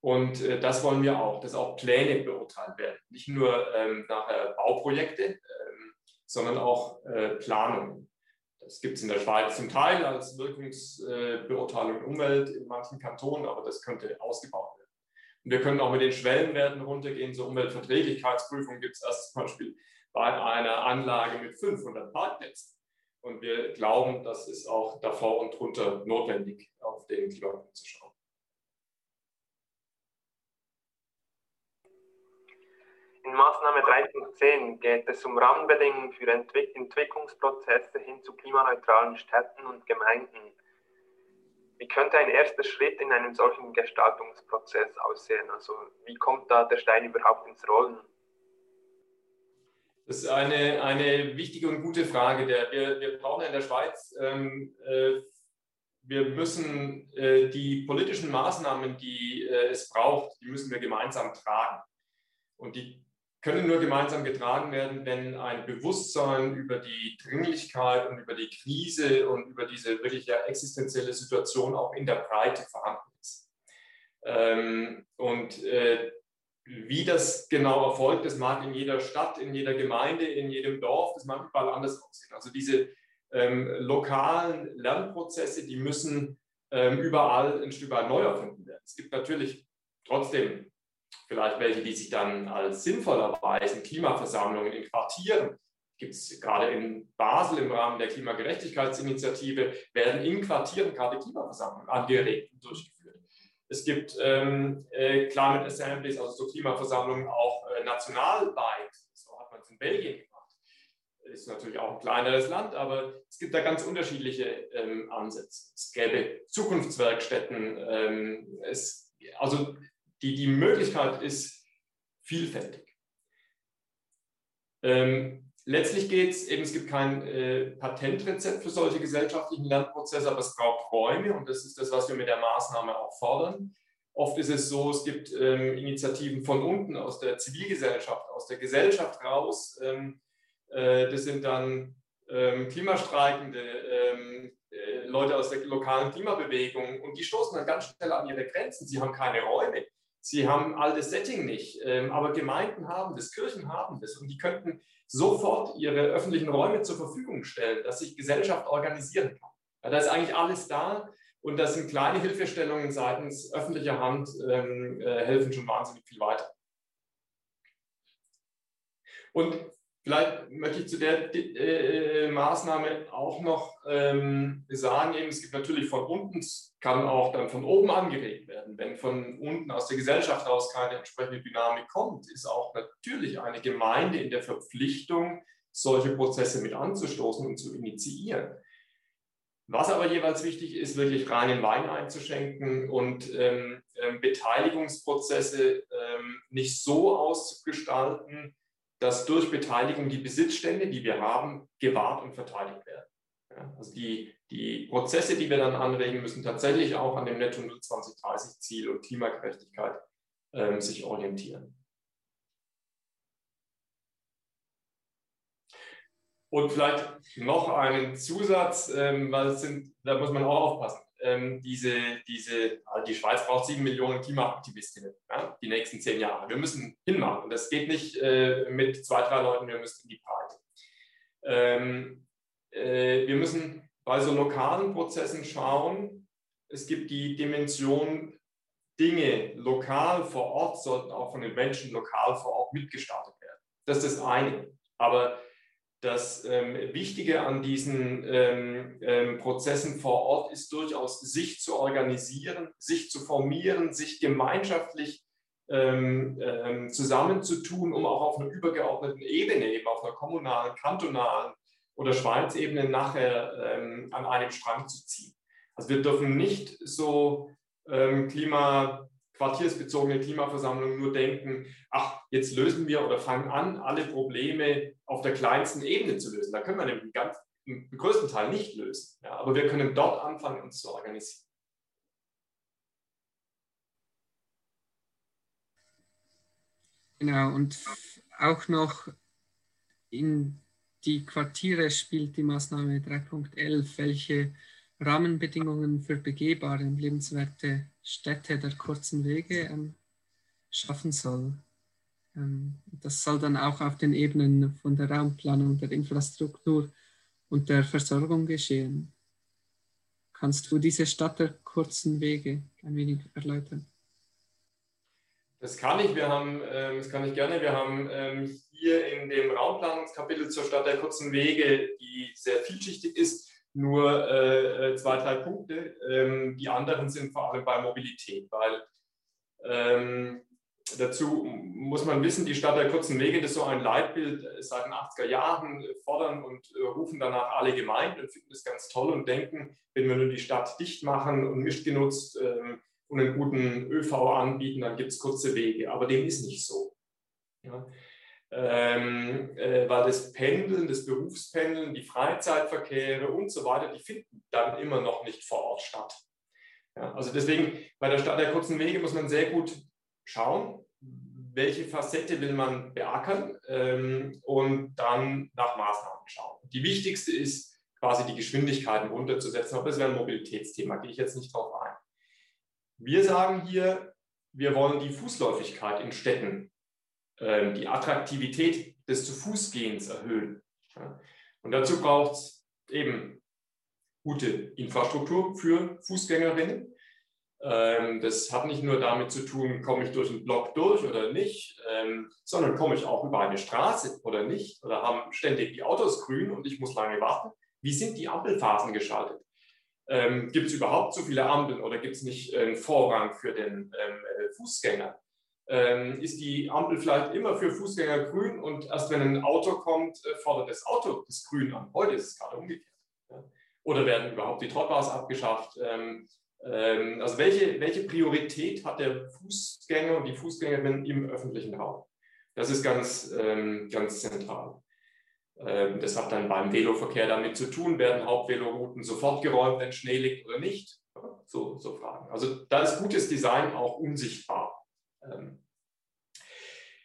Und äh, das wollen wir auch, dass auch Pläne beurteilt werden. Nicht nur ähm, nachher Bauprojekte, ähm, sondern auch äh, Planungen. Das gibt es in der Schweiz zum Teil als Wirkungsbeurteilung Umwelt in manchen Kantonen, aber das könnte ausgebaut werden. Und wir können auch mit den Schwellenwerten runtergehen. So Umweltverträglichkeitsprüfungen gibt es erst zum Beispiel bei einer Anlage mit 500 Parkplätzen. Und wir glauben, das ist auch davor und drunter notwendig, auf den Klimapunkt zu schauen. In Maßnahme 13.10 geht es um Rahmenbedingungen für Entwick Entwicklungsprozesse hin zu klimaneutralen Städten und Gemeinden. Wie könnte ein erster Schritt in einem solchen Gestaltungsprozess aussehen? Also wie kommt da der Stein überhaupt ins Rollen? Das ist eine, eine wichtige und gute Frage. Der, wir, wir brauchen in der Schweiz, ähm, äh, wir müssen äh, die politischen Maßnahmen, die äh, es braucht, die müssen wir gemeinsam tragen. Und die können nur gemeinsam getragen werden, wenn ein Bewusstsein über die Dringlichkeit und über die Krise und über diese wirklich ja existenzielle Situation auch in der Breite vorhanden ist. Ähm, und äh, wie das genau erfolgt, das mag in jeder Stadt, in jeder Gemeinde, in jedem Dorf, das mag überall anders aussehen. Also diese ähm, lokalen Lernprozesse, die müssen ähm, überall ein Stück weit neu erfunden werden. Es gibt natürlich trotzdem vielleicht welche, die sich dann als sinnvoll erweisen, Klimaversammlungen in Quartieren. Gibt es gerade in Basel im Rahmen der Klimagerechtigkeitsinitiative, werden in Quartieren gerade Klimaversammlungen angeregt und durchgeführt. Es gibt ähm, äh, Climate Assemblies, also so Klimaversammlungen auch äh, nationalweit. So hat man es in Belgien gemacht. Ist natürlich auch ein kleineres Land, aber es gibt da ganz unterschiedliche ähm, Ansätze. Es gäbe Zukunftswerkstätten. Ähm, es, also die, die Möglichkeit ist vielfältig. Ähm, Letztlich geht es eben, es gibt kein äh, Patentrezept für solche gesellschaftlichen Lernprozesse, aber es braucht Räume und das ist das, was wir mit der Maßnahme auch fordern. Oft ist es so, es gibt ähm, Initiativen von unten, aus der Zivilgesellschaft, aus der Gesellschaft raus. Ähm, äh, das sind dann ähm, Klimastreikende, ähm, äh, Leute aus der lokalen Klimabewegung und die stoßen dann ganz schnell an ihre Grenzen. Sie haben keine Räume. Sie haben all das Setting nicht, ähm, aber Gemeinden haben das, Kirchen haben das und die könnten sofort ihre öffentlichen Räume zur Verfügung stellen, dass sich Gesellschaft organisieren kann. Da ist eigentlich alles da und das sind kleine Hilfestellungen seitens öffentlicher Hand, ähm, äh, helfen schon wahnsinnig viel weiter. Und Vielleicht möchte ich zu der äh, Maßnahme auch noch ähm, sagen, eben, es gibt natürlich von unten, kann auch dann von oben angeregt werden. Wenn von unten aus der Gesellschaft aus keine entsprechende Dynamik kommt, ist auch natürlich eine Gemeinde in der Verpflichtung, solche Prozesse mit anzustoßen und zu initiieren. Was aber jeweils wichtig ist, wirklich reinen Wein einzuschenken und ähm, ähm, Beteiligungsprozesse ähm, nicht so auszugestalten, dass durch Beteiligung die Besitzstände, die wir haben, gewahrt und verteidigt werden. Ja, also die, die Prozesse, die wir dann anregen, müssen tatsächlich auch an dem Netto 0 2030 Ziel und Klimagerechtigkeit ähm, sich orientieren. Und vielleicht noch einen Zusatz, ähm, weil es sind, da muss man auch aufpassen ähm, diese, diese, also die Schweiz braucht sieben Millionen Klimaaktivistinnen ja, die nächsten zehn Jahre. Wir müssen hinmachen. Und das geht nicht äh, mit zwei, drei Leuten, wir müssen in die Breite. Ähm, äh, wir müssen bei so lokalen Prozessen schauen, es gibt die Dimension, Dinge lokal vor Ort sollten auch von den Menschen lokal vor Ort mitgestartet werden. Das ist das eine. Aber das ähm, Wichtige an diesen ähm, ähm, Prozessen vor Ort ist durchaus, sich zu organisieren, sich zu formieren, sich gemeinschaftlich ähm, ähm, zusammenzutun, um auch auf einer übergeordneten Ebene, eben auf einer kommunalen, kantonalen oder Schweizebene nachher ähm, an einem Strang zu ziehen. Also wir dürfen nicht so Klima quartiersbezogene Klimaversammlung nur denken, ach, jetzt lösen wir oder fangen an, alle Probleme auf der kleinsten Ebene zu lösen. Da können wir nämlich ganz, im größten Teil nicht lösen. Ja, aber wir können dort anfangen, uns zu organisieren. Genau, und auch noch in die Quartiere spielt die Maßnahme 3.11, welche Rahmenbedingungen für begehbare und lebenswerte Städte der kurzen Wege ähm, schaffen soll. Ähm, das soll dann auch auf den Ebenen von der Raumplanung, der Infrastruktur und der Versorgung geschehen. Kannst du diese Stadt der kurzen Wege ein wenig erläutern? Das kann ich. Wir haben, äh, das kann ich gerne. Wir haben ähm, hier in dem Raumplanungskapitel zur Stadt der kurzen Wege, die sehr vielschichtig ist, nur äh, äh, zwei, drei Punkte. Ähm, die anderen sind vor allem bei Mobilität, weil ähm, dazu muss man wissen, die Stadt der kurzen Wege, ist so ein Leitbild seit den 80er Jahren, fordern und rufen danach alle Gemeinden und finden das ganz toll und denken, wenn wir nur die Stadt dicht machen und nicht genutzt ähm, und einen guten ÖV anbieten, dann gibt es kurze Wege. Aber dem ist nicht so. Ja. Ähm, äh, weil das Pendeln, das Berufspendeln, die Freizeitverkehre und so weiter, die finden dann immer noch nicht vor Ort statt. Ja, also deswegen bei der Stadt der kurzen Wege muss man sehr gut schauen, welche Facette will man beackern ähm, und dann nach Maßnahmen schauen. Die wichtigste ist quasi die Geschwindigkeiten runterzusetzen, aber das wäre ein Mobilitätsthema, gehe ich jetzt nicht drauf ein. Wir sagen hier, wir wollen die Fußläufigkeit in Städten, äh, die Attraktivität des Zu-Fuß-Gehens erhöhen. Ja. Und dazu braucht es eben gute Infrastruktur für Fußgängerinnen. Ähm, das hat nicht nur damit zu tun, komme ich durch einen Block durch oder nicht, ähm, sondern komme ich auch über eine Straße oder nicht oder haben ständig die Autos grün und ich muss lange warten. Wie sind die Ampelphasen geschaltet? Ähm, gibt es überhaupt so viele Ampeln oder gibt es nicht einen Vorrang für den ähm, äh, Fußgänger? Ähm, ist die Ampel vielleicht immer für Fußgänger grün und erst wenn ein Auto kommt, äh, fordert das Auto das Grün an? Heute ist es gerade umgekehrt. Ja. Oder werden überhaupt die Trottoirs abgeschafft? Ähm, ähm, also welche, welche Priorität hat der Fußgänger und die Fußgängerin im öffentlichen Raum? Das ist ganz, ähm, ganz zentral. Ähm, das hat dann beim Veloverkehr damit zu tun, werden Hauptvelorouten sofort geräumt, wenn Schnee liegt oder nicht? So, so Fragen. Also da ist gutes Design auch unsichtbar, ähm,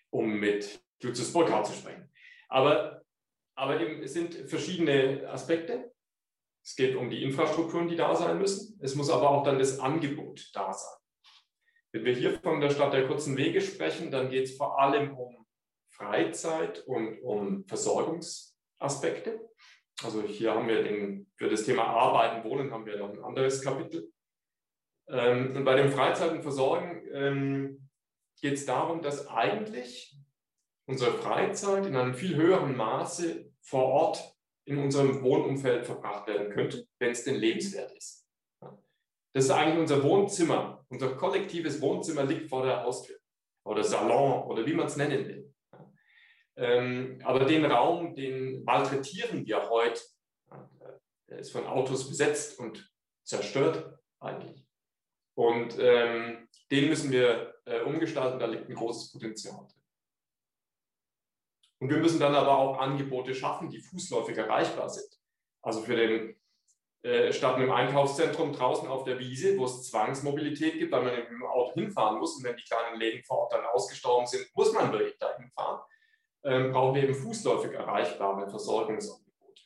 um mit Justus Burkhardt zu sprechen. Aber, aber eben, es sind verschiedene Aspekte. Es geht um die Infrastrukturen, die da sein müssen. Es muss aber auch dann das Angebot da sein. Wenn wir hier von der Stadt der kurzen Wege sprechen, dann geht es vor allem um Freizeit und um Versorgungsaspekte. Also hier haben wir den, für das Thema Arbeiten, Wohnen haben wir noch ein anderes Kapitel. Ähm, und bei dem Freizeit und Versorgen ähm, geht es darum, dass eigentlich unsere Freizeit in einem viel höheren Maße vor Ort in unserem Wohnumfeld verbracht werden könnte, wenn es denn lebenswert ist. Das ist eigentlich unser Wohnzimmer. Unser kollektives Wohnzimmer liegt vor der Haustür oder Salon oder wie man es nennen will. Ähm, aber den Raum, den malträtieren wir heute. Der ist von Autos besetzt und zerstört eigentlich. Und ähm, den müssen wir äh, umgestalten, da liegt ein großes Potenzial drin. Und wir müssen dann aber auch Angebote schaffen, die fußläufig erreichbar sind. Also für den äh, statt einem Einkaufszentrum draußen auf der Wiese, wo es Zwangsmobilität gibt, weil man mit dem Auto hinfahren muss und wenn die kleinen Läden vor Ort dann ausgestorben sind, muss man wirklich da hinfahren ähm, brauchen wir eben fußläufig erreichbare Versorgungsangebote.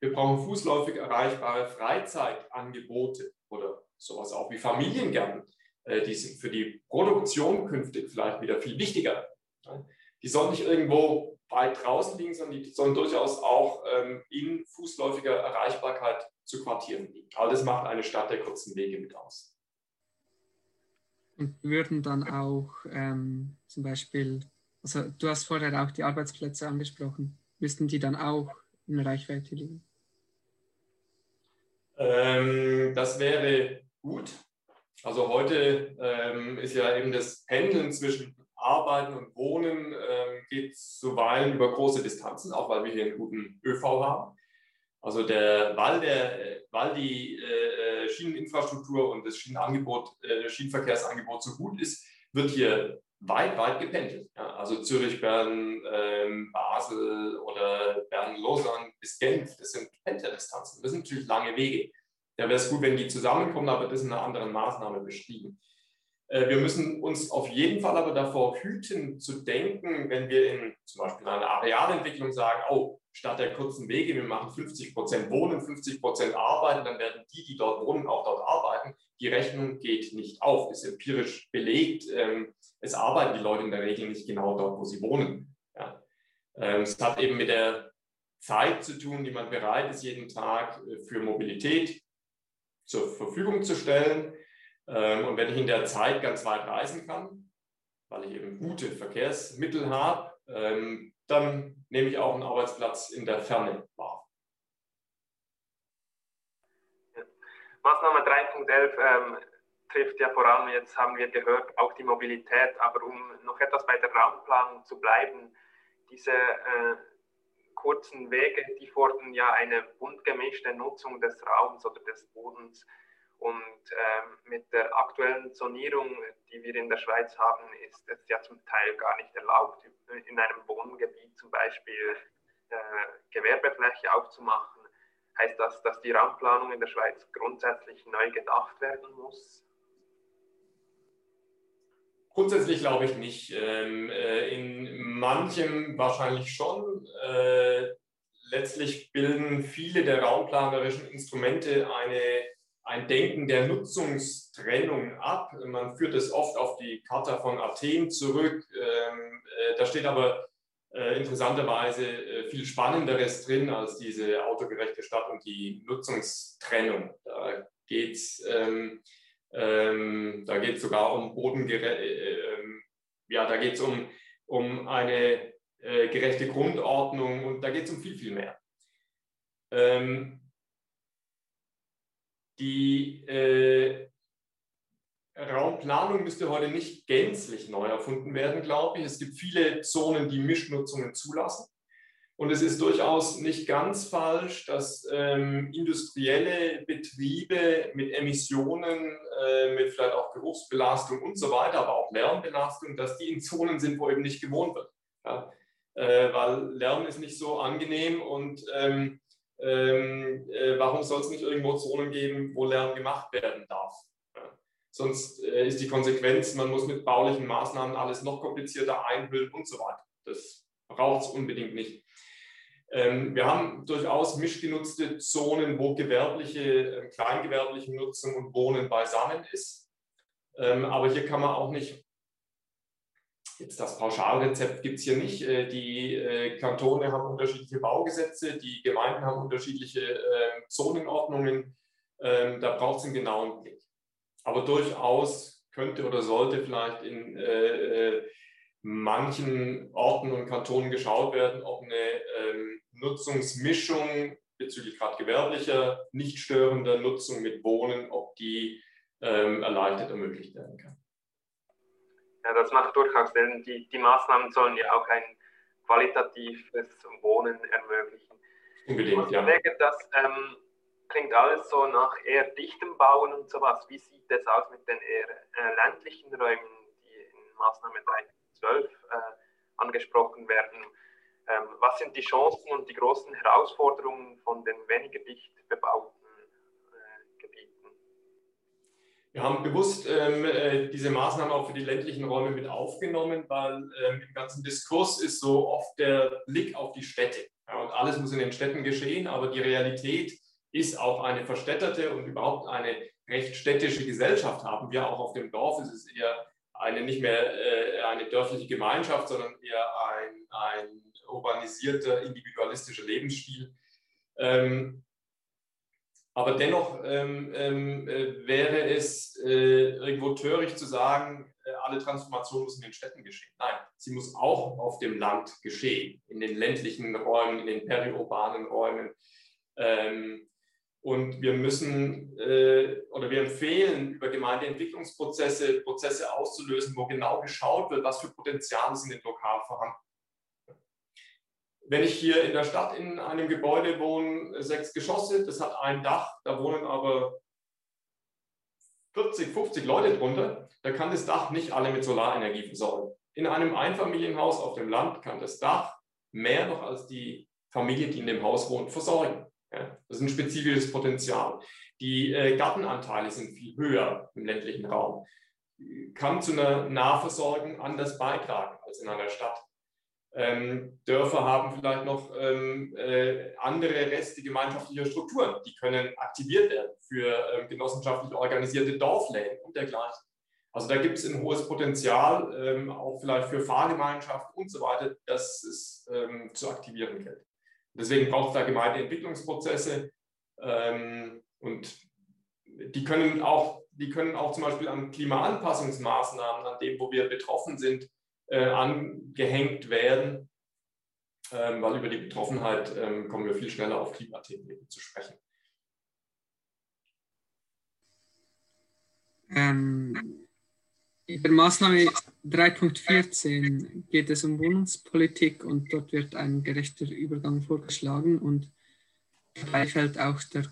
Wir brauchen fußläufig erreichbare Freizeitangebote oder sowas auch wie Familiengärten. Äh, die sind für die Produktion künftig vielleicht wieder viel wichtiger. Die sollen nicht irgendwo weit draußen liegen, sondern die sollen durchaus auch ähm, in fußläufiger Erreichbarkeit zu Quartieren liegen. All das macht eine Stadt der kurzen Wege mit aus. Und würden dann auch ähm, zum Beispiel also du hast vorher auch die Arbeitsplätze angesprochen. Müssten die dann auch in Reichweite liegen? Ähm, das wäre gut. Also heute ähm, ist ja eben das Pendeln zwischen Arbeiten und Wohnen ähm, geht zuweilen über große Distanzen, auch weil wir hier einen guten ÖV haben. Also der, weil, der, weil die äh, Schieneninfrastruktur und das Schienenangebot, äh, Schienenverkehrsangebot so gut ist, wird hier weit, weit gependelt. Ja, also Zürich, Bern, ähm, Basel oder Bern-Lausanne bis Genf, das sind Pendeldistanzen. Das sind natürlich lange Wege. Da wäre es gut, wenn die zusammenkommen, aber das ist in einer anderen Maßnahme beschrieben. Äh, wir müssen uns auf jeden Fall aber davor hüten, zu denken, wenn wir in zum Beispiel einer Arealentwicklung sagen, oh, statt der kurzen Wege, wir machen 50 Prozent Wohnen, 50 Prozent Arbeiten, dann werden die, die dort wohnen, auch dort arbeiten. Die Rechnung geht nicht auf, ist empirisch belegt. Ähm, es arbeiten die Leute in der Regel nicht genau dort, wo sie wohnen. Ja. Ähm, es hat eben mit der Zeit zu tun, die man bereit ist, jeden Tag äh, für Mobilität zur Verfügung zu stellen. Ähm, und wenn ich in der Zeit ganz weit reisen kann, weil ich eben gute Verkehrsmittel habe, dann nehme ich auch einen Arbeitsplatz in der Ferne wahr. Maßnahme 3.11, ähm, trifft ja vor allem, jetzt haben wir gehört, auch die Mobilität. Aber um noch etwas bei der Raumplanung zu bleiben, diese äh, kurzen Wege, die fordern ja eine bunt gemischte Nutzung des Raums oder des Bodens. Und ähm, mit der aktuellen Zonierung, die wir in der Schweiz haben, ist es ja zum Teil gar nicht erlaubt, in einem Wohngebiet zum Beispiel äh, Gewerbefläche aufzumachen. Heißt das, dass die Raumplanung in der Schweiz grundsätzlich neu gedacht werden muss? Grundsätzlich glaube ich nicht. Ähm, äh, in manchem wahrscheinlich schon. Äh, letztlich bilden viele der raumplanerischen Instrumente eine ein Denken der Nutzungstrennung ab. Man führt es oft auf die Charta von Athen zurück. Ähm, äh, da steht aber äh, interessanterweise äh, viel Spannenderes drin als diese autogerechte Stadt und die Nutzungstrennung. Da geht es ähm, ähm, da geht's sogar um Bodengere ähm, ja, da geht es um, um eine äh, gerechte Grundordnung und da geht es um viel, viel mehr. Ähm, die äh, Raumplanung müsste heute nicht gänzlich neu erfunden werden, glaube ich. Es gibt viele Zonen, die Mischnutzungen zulassen. Und es ist durchaus nicht ganz falsch, dass ähm, industrielle Betriebe mit Emissionen, äh, mit vielleicht auch Geruchsbelastung und so weiter, aber auch Lärmbelastung, dass die in Zonen sind, wo eben nicht gewohnt wird. Ja? Äh, weil Lärm ist nicht so angenehm und ähm, ähm, äh, warum soll es nicht irgendwo Zonen geben, wo Lärm gemacht werden darf? Sonst äh, ist die Konsequenz, man muss mit baulichen Maßnahmen alles noch komplizierter einhüllen und so weiter. Das braucht es unbedingt nicht. Ähm, wir haben durchaus mischgenutzte Zonen, wo gewerbliche, äh, kleingewerbliche Nutzung und Wohnen beisammen ist. Ähm, aber hier kann man auch nicht Jetzt das Pauschalrezept gibt es hier nicht. Äh, die äh, Kantone haben unterschiedliche Baugesetze, die Gemeinden haben unterschiedliche ähm, Zonenordnungen. Ähm, da braucht es einen genauen Blick. Aber durchaus könnte oder sollte vielleicht in äh, manchen Orten und Kantonen geschaut werden, ob eine ähm, Nutzungsmischung bezüglich gerade gewerblicher, nicht störender Nutzung mit Wohnen, ob die ähm, erleichtert ermöglicht werden kann. Ja, das macht durchaus Sinn. Die, die Maßnahmen sollen ja auch ein qualitatives Wohnen ermöglichen. Unbedingt, ja. Denke, das ähm, klingt alles so nach eher dichtem Bauen und sowas. Wie sieht das aus mit den eher äh, ländlichen Räumen, die in Maßnahme 3 2012 äh, angesprochen werden. Ähm, was sind die Chancen und die großen Herausforderungen von den weniger dicht bebauten äh, Gebieten? wir haben bewusst ähm, äh, diese Maßnahmen auch für die ländlichen Räume mit aufgenommen, weil ähm, im ganzen Diskurs ist so oft der Blick auf die Städte. Ja, und alles muss in den Städten geschehen, aber die Realität ist auch eine verstädterte und überhaupt eine recht städtische Gesellschaft haben wir. Auch auf dem Dorf Es ist eher eine nicht mehr äh, eine dörfliche Gemeinschaft, sondern eher ein, ein urbanisierter, individualistischer Lebensstil. Ähm, aber dennoch ähm, ähm, äh, wäre es äh, irgendwo töricht zu sagen, äh, alle Transformation muss in den Städten geschehen. Nein, sie muss auch auf dem Land geschehen, in den ländlichen Räumen, in den periurbanen Räumen. Ähm, und wir müssen äh, oder wir empfehlen, über Gemeindeentwicklungsprozesse Prozesse auszulösen, wo genau geschaut wird, was für Potenziale sind in lokal vorhanden. Wenn ich hier in der Stadt in einem Gebäude wohne, sechs Geschosse, das hat ein Dach, da wohnen aber 40, 50 Leute drunter, da kann das Dach nicht alle mit Solarenergie versorgen. In einem Einfamilienhaus auf dem Land kann das Dach mehr noch als die Familie, die in dem Haus wohnt, versorgen. Ja, das ist ein spezifisches Potenzial. Die äh, Gartenanteile sind viel höher im ländlichen Raum. Kann zu einer Nahversorgung anders beitragen als in einer Stadt. Ähm, Dörfer haben vielleicht noch ähm, äh, andere Reste gemeinschaftlicher Strukturen, die können aktiviert werden für ähm, genossenschaftlich organisierte Dorfläden und dergleichen. Also da gibt es ein hohes Potenzial, ähm, auch vielleicht für Fahrgemeinschaft und so weiter, dass es ähm, zu aktivieren gilt. Deswegen braucht es da Gemeindeentwicklungsprozesse ähm, und die können, auch, die können auch zum Beispiel an Klimaanpassungsmaßnahmen, an dem, wo wir betroffen sind, äh, angehängt werden, ähm, weil über die Betroffenheit ähm, kommen wir viel schneller auf Klimathemen zu sprechen. Ähm, in der Maßnahme 3.14 geht es um Wohnungspolitik und dort wird ein gerechter Übergang vorgeschlagen und dabei fällt auch der,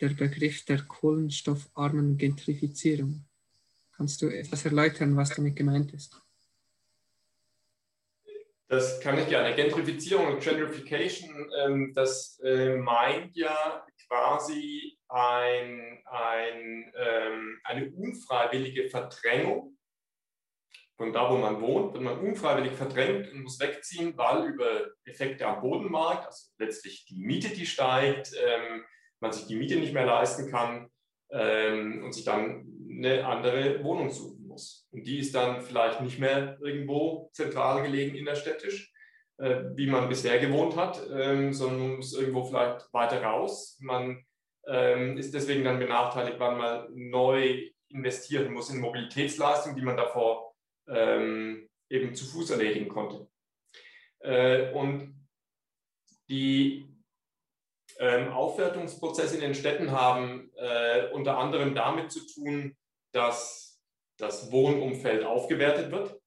der Begriff der kohlenstoffarmen Gentrifizierung. Kannst du etwas erläutern, was damit gemeint ist? Das kann ich gerne. Gentrifizierung und Gentrification, ähm, das äh, meint ja quasi ein, ein, ähm, eine unfreiwillige Verdrängung von da, wo man wohnt, wenn man unfreiwillig verdrängt und muss wegziehen, weil über Effekte am Bodenmarkt, also letztlich die Miete, die steigt, ähm, man sich die Miete nicht mehr leisten kann ähm, und sich dann eine andere Wohnung suchen muss. Und die ist dann vielleicht nicht mehr irgendwo zentral gelegen innerstädtisch, äh, wie man bisher gewohnt hat, ähm, sondern muss irgendwo vielleicht weiter raus. Man ähm, ist deswegen dann benachteiligt, weil man neu investieren muss in Mobilitätsleistungen, die man davor ähm, eben zu Fuß erledigen konnte. Äh, und die ähm, Aufwertungsprozesse in den Städten haben äh, unter anderem damit zu tun, dass das Wohnumfeld aufgewertet wird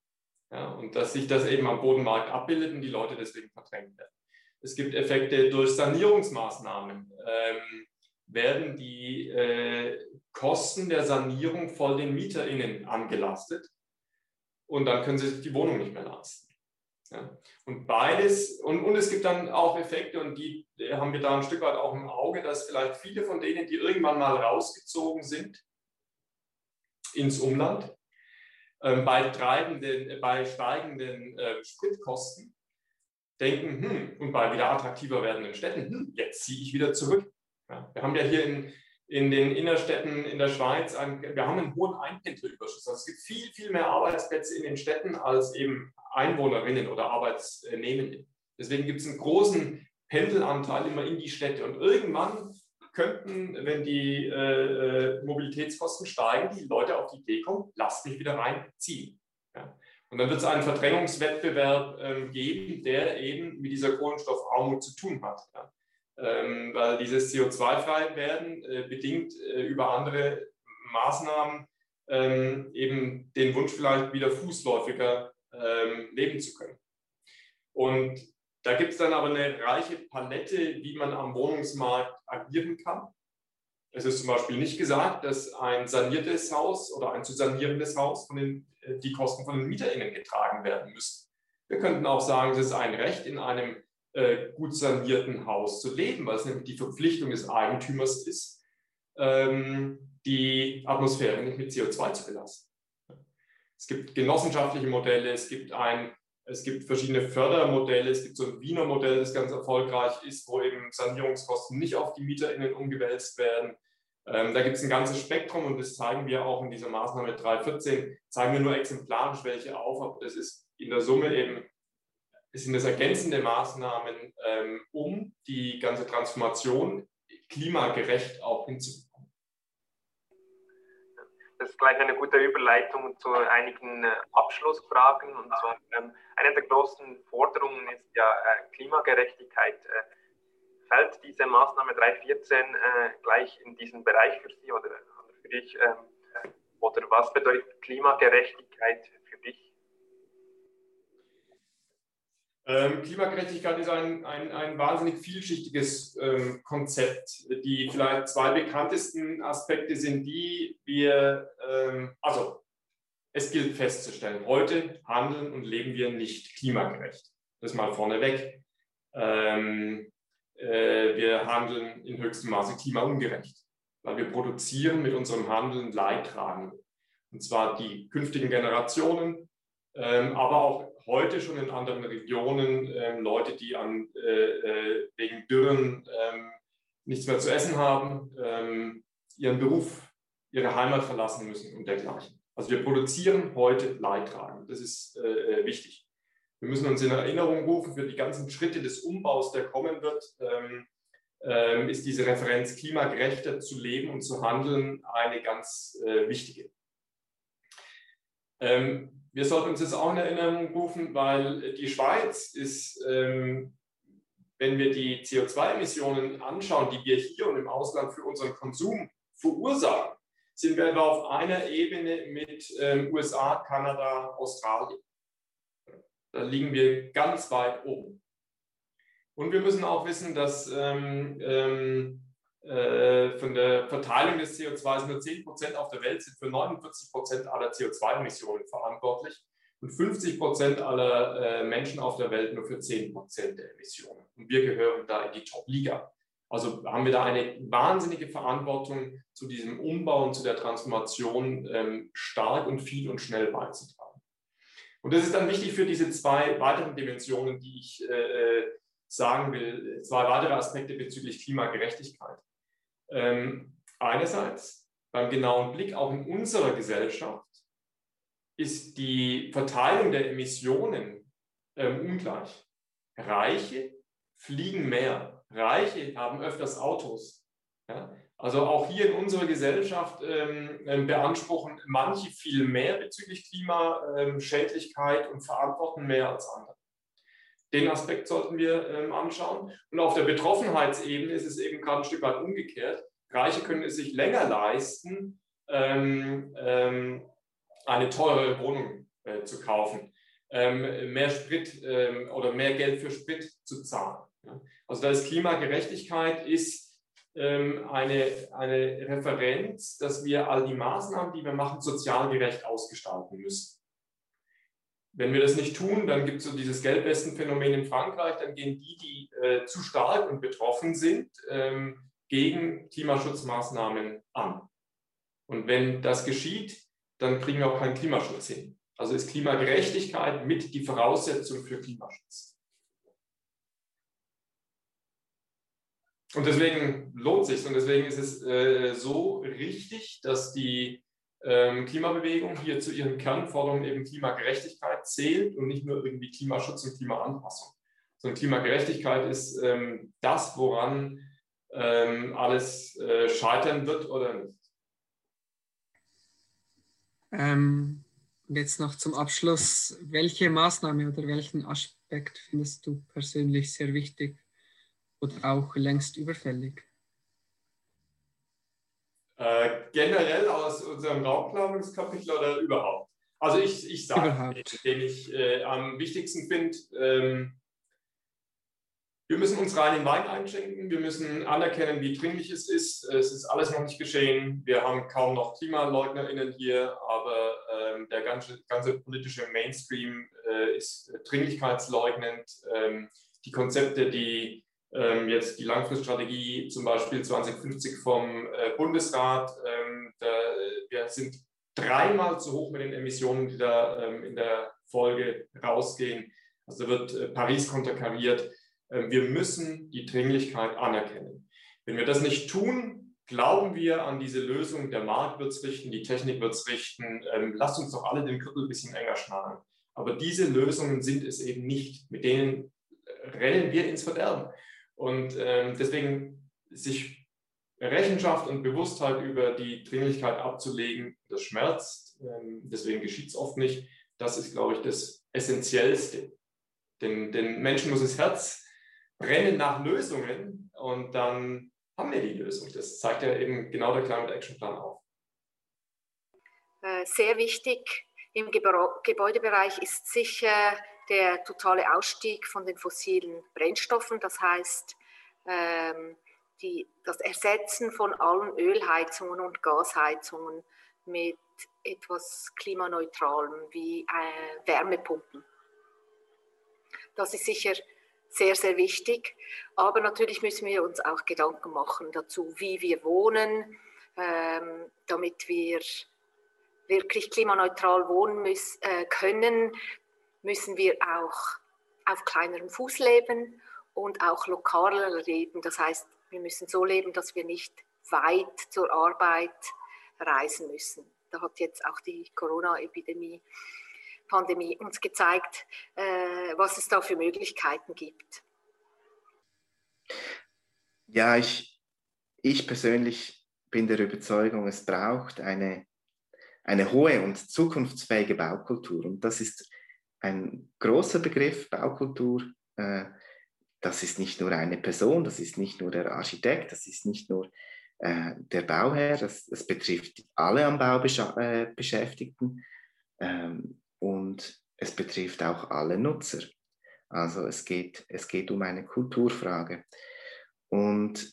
ja, und dass sich das eben am Bodenmarkt abbildet und die Leute deswegen verdrängt werden. Es gibt Effekte durch Sanierungsmaßnahmen. Ähm, werden die äh, Kosten der Sanierung voll den MieterInnen angelastet und dann können sie sich die Wohnung nicht mehr leisten. Ja. Und beides, und, und es gibt dann auch Effekte, und die haben wir da ein Stück weit auch im Auge, dass vielleicht viele von denen, die irgendwann mal rausgezogen sind ins Umland, äh, bei, treibenden, äh, bei steigenden äh, Spritkosten denken, hm, und bei wieder attraktiver werdenden Städten, hm, jetzt ziehe ich wieder zurück. Ja. Wir haben ja hier in, in den Innerstädten in der Schweiz, wir haben einen hohen Einpendlerüberschuss. Also es gibt viel, viel mehr Arbeitsplätze in den Städten als eben Einwohnerinnen oder Arbeitsnehmende. Deswegen gibt es einen großen Pendelanteil immer in die Städte. Und irgendwann könnten, wenn die äh, äh Mobilitätskosten steigen, die Leute auf die Idee kommen, lasst mich wieder reinziehen. Ja. Und dann wird es einen Verdrängungswettbewerb äh, geben, der eben mit dieser Kohlenstoffarmut zu tun hat. Ja ähm, weil dieses CO2-frei werden äh, bedingt äh, über andere Maßnahmen ähm, eben den Wunsch vielleicht wieder fußläufiger ähm, leben zu können. Und da gibt es dann aber eine reiche Palette, wie man am Wohnungsmarkt agieren kann. Es ist zum Beispiel nicht gesagt, dass ein saniertes Haus oder ein zu sanierendes Haus von den, äh, die Kosten von den MieterInnen getragen werden müssen. Wir könnten auch sagen, es ist ein Recht in einem äh, gut sanierten Haus zu leben, weil es nämlich die Verpflichtung des Eigentümers ist, ähm, die Atmosphäre nicht mit CO2 zu belasten. Es gibt genossenschaftliche Modelle, es gibt ein es gibt verschiedene Fördermodelle, es gibt so ein Wiener Modell, das ganz erfolgreich ist, wo eben Sanierungskosten nicht auf die MieterInnen umgewälzt werden. Ähm, da gibt es ein ganzes Spektrum und das zeigen wir auch in dieser Maßnahme 314, zeigen wir nur exemplarisch welche auf, aber das ist in der Summe eben sind das ergänzende Maßnahmen, ähm, um die ganze Transformation klimagerecht auch hinzubekommen. Das ist gleich eine gute Überleitung zu einigen äh, Abschlussfragen. Und zwar ähm, eine der großen Forderungen ist ja äh, Klimagerechtigkeit. Äh, fällt diese Maßnahme 314 äh, gleich in diesen Bereich für Sie oder, oder für dich? Ähm, oder was bedeutet Klimagerechtigkeit Ähm, Klimagerechtigkeit ist ein, ein, ein wahnsinnig vielschichtiges ähm, Konzept. Die vielleicht zwei bekanntesten Aspekte sind die, wir, ähm, also es gilt festzustellen, heute handeln und leben wir nicht klimagerecht. Das mal vorneweg. Ähm, äh, wir handeln in höchstem Maße klimaungerecht, weil wir produzieren mit unserem Handeln Leidtragende. Und zwar die künftigen Generationen, ähm, aber auch heute schon in anderen Regionen ähm, Leute, die an, äh, äh, wegen Dürren ähm, nichts mehr zu essen haben, ähm, ihren Beruf, ihre Heimat verlassen müssen und dergleichen. Also wir produzieren heute Leidtragend. Das ist äh, äh, wichtig. Wir müssen uns in Erinnerung rufen, für die ganzen Schritte des Umbaus, der kommen wird, ähm, ist diese Referenz klimagerechter zu leben und zu handeln eine ganz äh, wichtige. Ähm, wir sollten uns das auch in Erinnerung rufen, weil die Schweiz ist, ähm, wenn wir die CO2-Emissionen anschauen, die wir hier und im Ausland für unseren Konsum verursachen, sind wir etwa auf einer Ebene mit ähm, USA, Kanada, Australien. Da liegen wir ganz weit oben. Und wir müssen auch wissen, dass ähm, ähm, äh, von der Verteilung des CO2 nur 10 Prozent auf der Welt sind für 49 Prozent aller CO2-Emissionen verantwortlich und 50 Prozent aller äh, Menschen auf der Welt nur für 10 Prozent der Emissionen. Und wir gehören da in die Top-Liga. Also haben wir da eine wahnsinnige Verantwortung zu diesem Umbau und zu der Transformation ähm, stark und viel und schnell beizutragen. Und das ist dann wichtig für diese zwei weiteren Dimensionen, die ich äh, äh sagen will, zwei weitere Aspekte bezüglich Klimagerechtigkeit. Ähm, einerseits beim genauen Blick auch in unserer Gesellschaft ist die Verteilung der Emissionen ähm, ungleich. Reiche fliegen mehr, Reiche haben öfters Autos. Ja? Also auch hier in unserer Gesellschaft ähm, ähm beanspruchen manche viel mehr bezüglich Klimaschädlichkeit und verantworten mehr als andere. Den Aspekt sollten wir ähm, anschauen. Und auf der Betroffenheitsebene ist es eben gerade ein Stück weit umgekehrt. Reiche können es sich länger leisten, ähm, ähm, eine teure Wohnung äh, zu kaufen, ähm, mehr Sprit ähm, oder mehr Geld für Sprit zu zahlen. Ja? Also da ist Klimagerechtigkeit ist ähm, eine, eine Referenz, dass wir all die Maßnahmen, die wir machen, sozial gerecht ausgestalten müssen. Wenn wir das nicht tun, dann gibt es so dieses Gelbwestenphänomen in Frankreich, dann gehen die, die äh, zu stark und betroffen sind, ähm, gegen Klimaschutzmaßnahmen an. Und wenn das geschieht, dann kriegen wir auch keinen Klimaschutz hin. Also ist Klimagerechtigkeit mit die Voraussetzung für Klimaschutz. Und deswegen lohnt sich und deswegen ist es äh, so richtig, dass die Klimabewegung hier zu ihren Kernforderungen eben Klimagerechtigkeit zählt und nicht nur irgendwie Klimaschutz und Klimaanpassung. Sondern Klimagerechtigkeit ist ähm, das, woran ähm, alles äh, scheitern wird oder nicht. Ähm, jetzt noch zum Abschluss, welche Maßnahme oder welchen Aspekt findest du persönlich sehr wichtig oder auch längst überfällig? Äh, generell aus unserem Raumplanungskapitel oder überhaupt? Also ich, ich sage, den ich äh, am wichtigsten finde, ähm, wir müssen uns rein in Wein einschenken, wir müssen anerkennen, wie dringlich es ist. Es ist alles noch nicht geschehen. Wir haben kaum noch KlimaleugnerInnen hier, aber ähm, der ganze, ganze politische Mainstream äh, ist dringlichkeitsleugnend. Ähm, die Konzepte, die jetzt die Langfriststrategie zum Beispiel 2050 vom äh, Bundesrat. Ähm, da, wir sind dreimal zu hoch mit den Emissionen, die da ähm, in der Folge rausgehen. Also wird äh, Paris konterkariert. Ähm, wir müssen die Dringlichkeit anerkennen. Wenn wir das nicht tun, glauben wir an diese Lösung, der Markt wird es richten, die Technik wird es richten, ähm, lasst uns doch alle den Gürtel ein bisschen enger schnallen. Aber diese Lösungen sind es eben nicht. Mit denen äh, rennen wir ins Verderben. Und ähm, deswegen sich Rechenschaft und Bewusstheit über die Dringlichkeit abzulegen, das schmerzt. Ähm, deswegen geschieht es oft nicht. Das ist, glaube ich, das Essentiellste. Denn den Menschen muss das Herz brennen nach Lösungen und dann haben wir die Lösung. Das zeigt ja eben genau der Climate Action Plan auf. Äh, sehr wichtig im Gebäudebereich ist sicher der totale Ausstieg von den fossilen Brennstoffen, das heißt ähm, die, das Ersetzen von allen Ölheizungen und Gasheizungen mit etwas klimaneutralem wie äh, Wärmepumpen. Das ist sicher sehr, sehr wichtig. Aber natürlich müssen wir uns auch Gedanken machen dazu, wie wir wohnen, ähm, damit wir wirklich klimaneutral wohnen müssen, äh, können, müssen wir auch auf kleinerem Fuß leben und auch lokaler leben. Das heißt, wir müssen so leben, dass wir nicht weit zur Arbeit reisen müssen. Da hat jetzt auch die Corona-Epidemie, Pandemie uns gezeigt, äh, was es da für Möglichkeiten gibt. Ja, ich, ich persönlich bin der Überzeugung, es braucht eine, eine hohe und zukunftsfähige Baukultur. Und das ist ein großer Begriff, Baukultur. Äh, das ist nicht nur eine Person, das ist nicht nur der Architekt, das ist nicht nur äh, der Bauherr, es, es, betrifft alle am Bau äh, Beschäftigten ähm, und es betrifft auch alle Nutzer. Also es geht, es geht um eine Kulturfrage. Und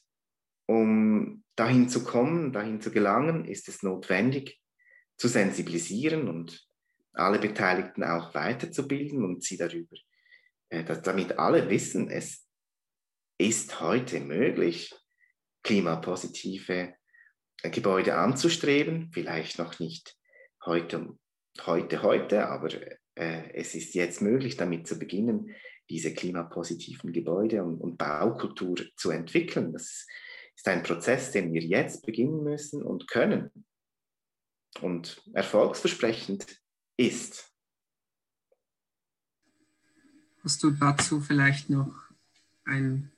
um dahin zu kommen, dahin zu gelangen, ist es notwendig, zu sensibilisieren und alle Beteiligten auch weiterzubilden und sie darüber, äh, dass, damit alle wissen, es ist heute möglich, klimapositive äh, Gebäude anzustreben, vielleicht noch nicht heute, heute, heute, aber äh, es ist jetzt möglich, damit zu beginnen, diese klimapositiven Gebäude und, und Baukultur zu entwickeln. Das ist ein Prozess, den wir jetzt beginnen müssen und können und erfolgsversprechend ist. Hast du dazu vielleicht noch ein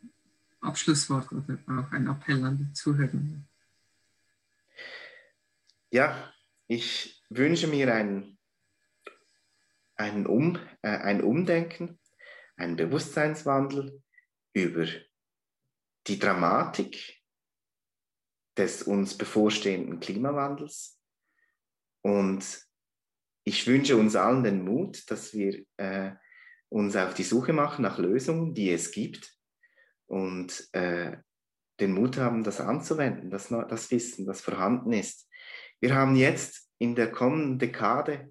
Abschlusswort oder auch ein Appell an die Zuhörer? Ja, ich wünsche mir ein, ein, um, äh, ein Umdenken, einen Bewusstseinswandel über die Dramatik des uns bevorstehenden Klimawandels und ich wünsche uns allen den Mut, dass wir äh, uns auf die Suche machen nach Lösungen, die es gibt und äh, den Mut haben, das anzuwenden, das, das Wissen, das vorhanden ist. Wir haben jetzt in der kommenden Dekade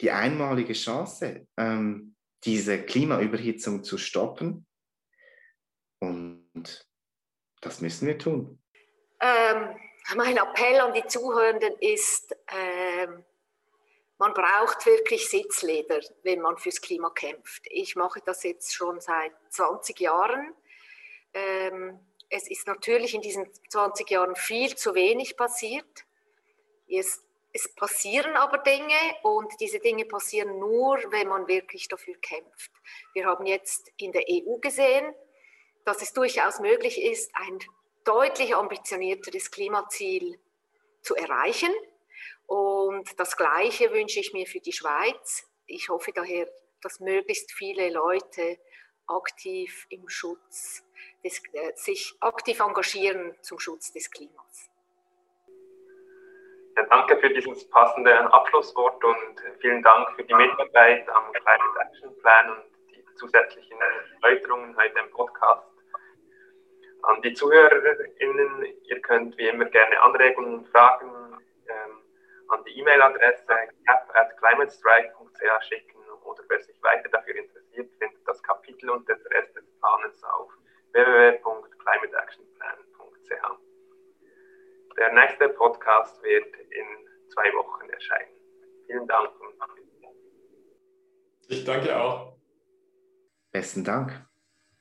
die einmalige Chance, ähm, diese Klimaüberhitzung zu stoppen. Und das müssen wir tun. Ähm, mein Appell an die Zuhörenden ist, ähm, man braucht wirklich Sitzleder, wenn man fürs Klima kämpft. Ich mache das jetzt schon seit 20 Jahren. Ähm, es ist natürlich in diesen 20 Jahren viel zu wenig passiert. Es, es passieren aber Dinge und diese Dinge passieren nur, wenn man wirklich dafür kämpft. Wir haben jetzt in der EU gesehen, dass es durchaus möglich ist, ein deutlich ambitionierteres Klimaziel zu erreichen. Und das Gleiche wünsche ich mir für die Schweiz. Ich hoffe daher, dass möglichst viele Leute aktiv im Schutz des, äh, sich aktiv engagieren zum Schutz des Klimas. Ja, danke für dieses passende Abschlusswort und vielen Dank für die Mitarbeit am Climate Action Plan und die zusätzlichen Erläuterungen heute im Podcast. An die ZuhörerInnen, ihr könnt wie immer gerne Anregungen und Fragen an die E-Mail-Adresse cap.climatestrike.ch schicken oder wer sich weiter dafür interessiert, findet das Kapitel und den Rest des Planes auf www.climateactionplan.ch. Der nächste Podcast wird in zwei Wochen erscheinen. Vielen Dank. Ich danke auch. Besten Dank.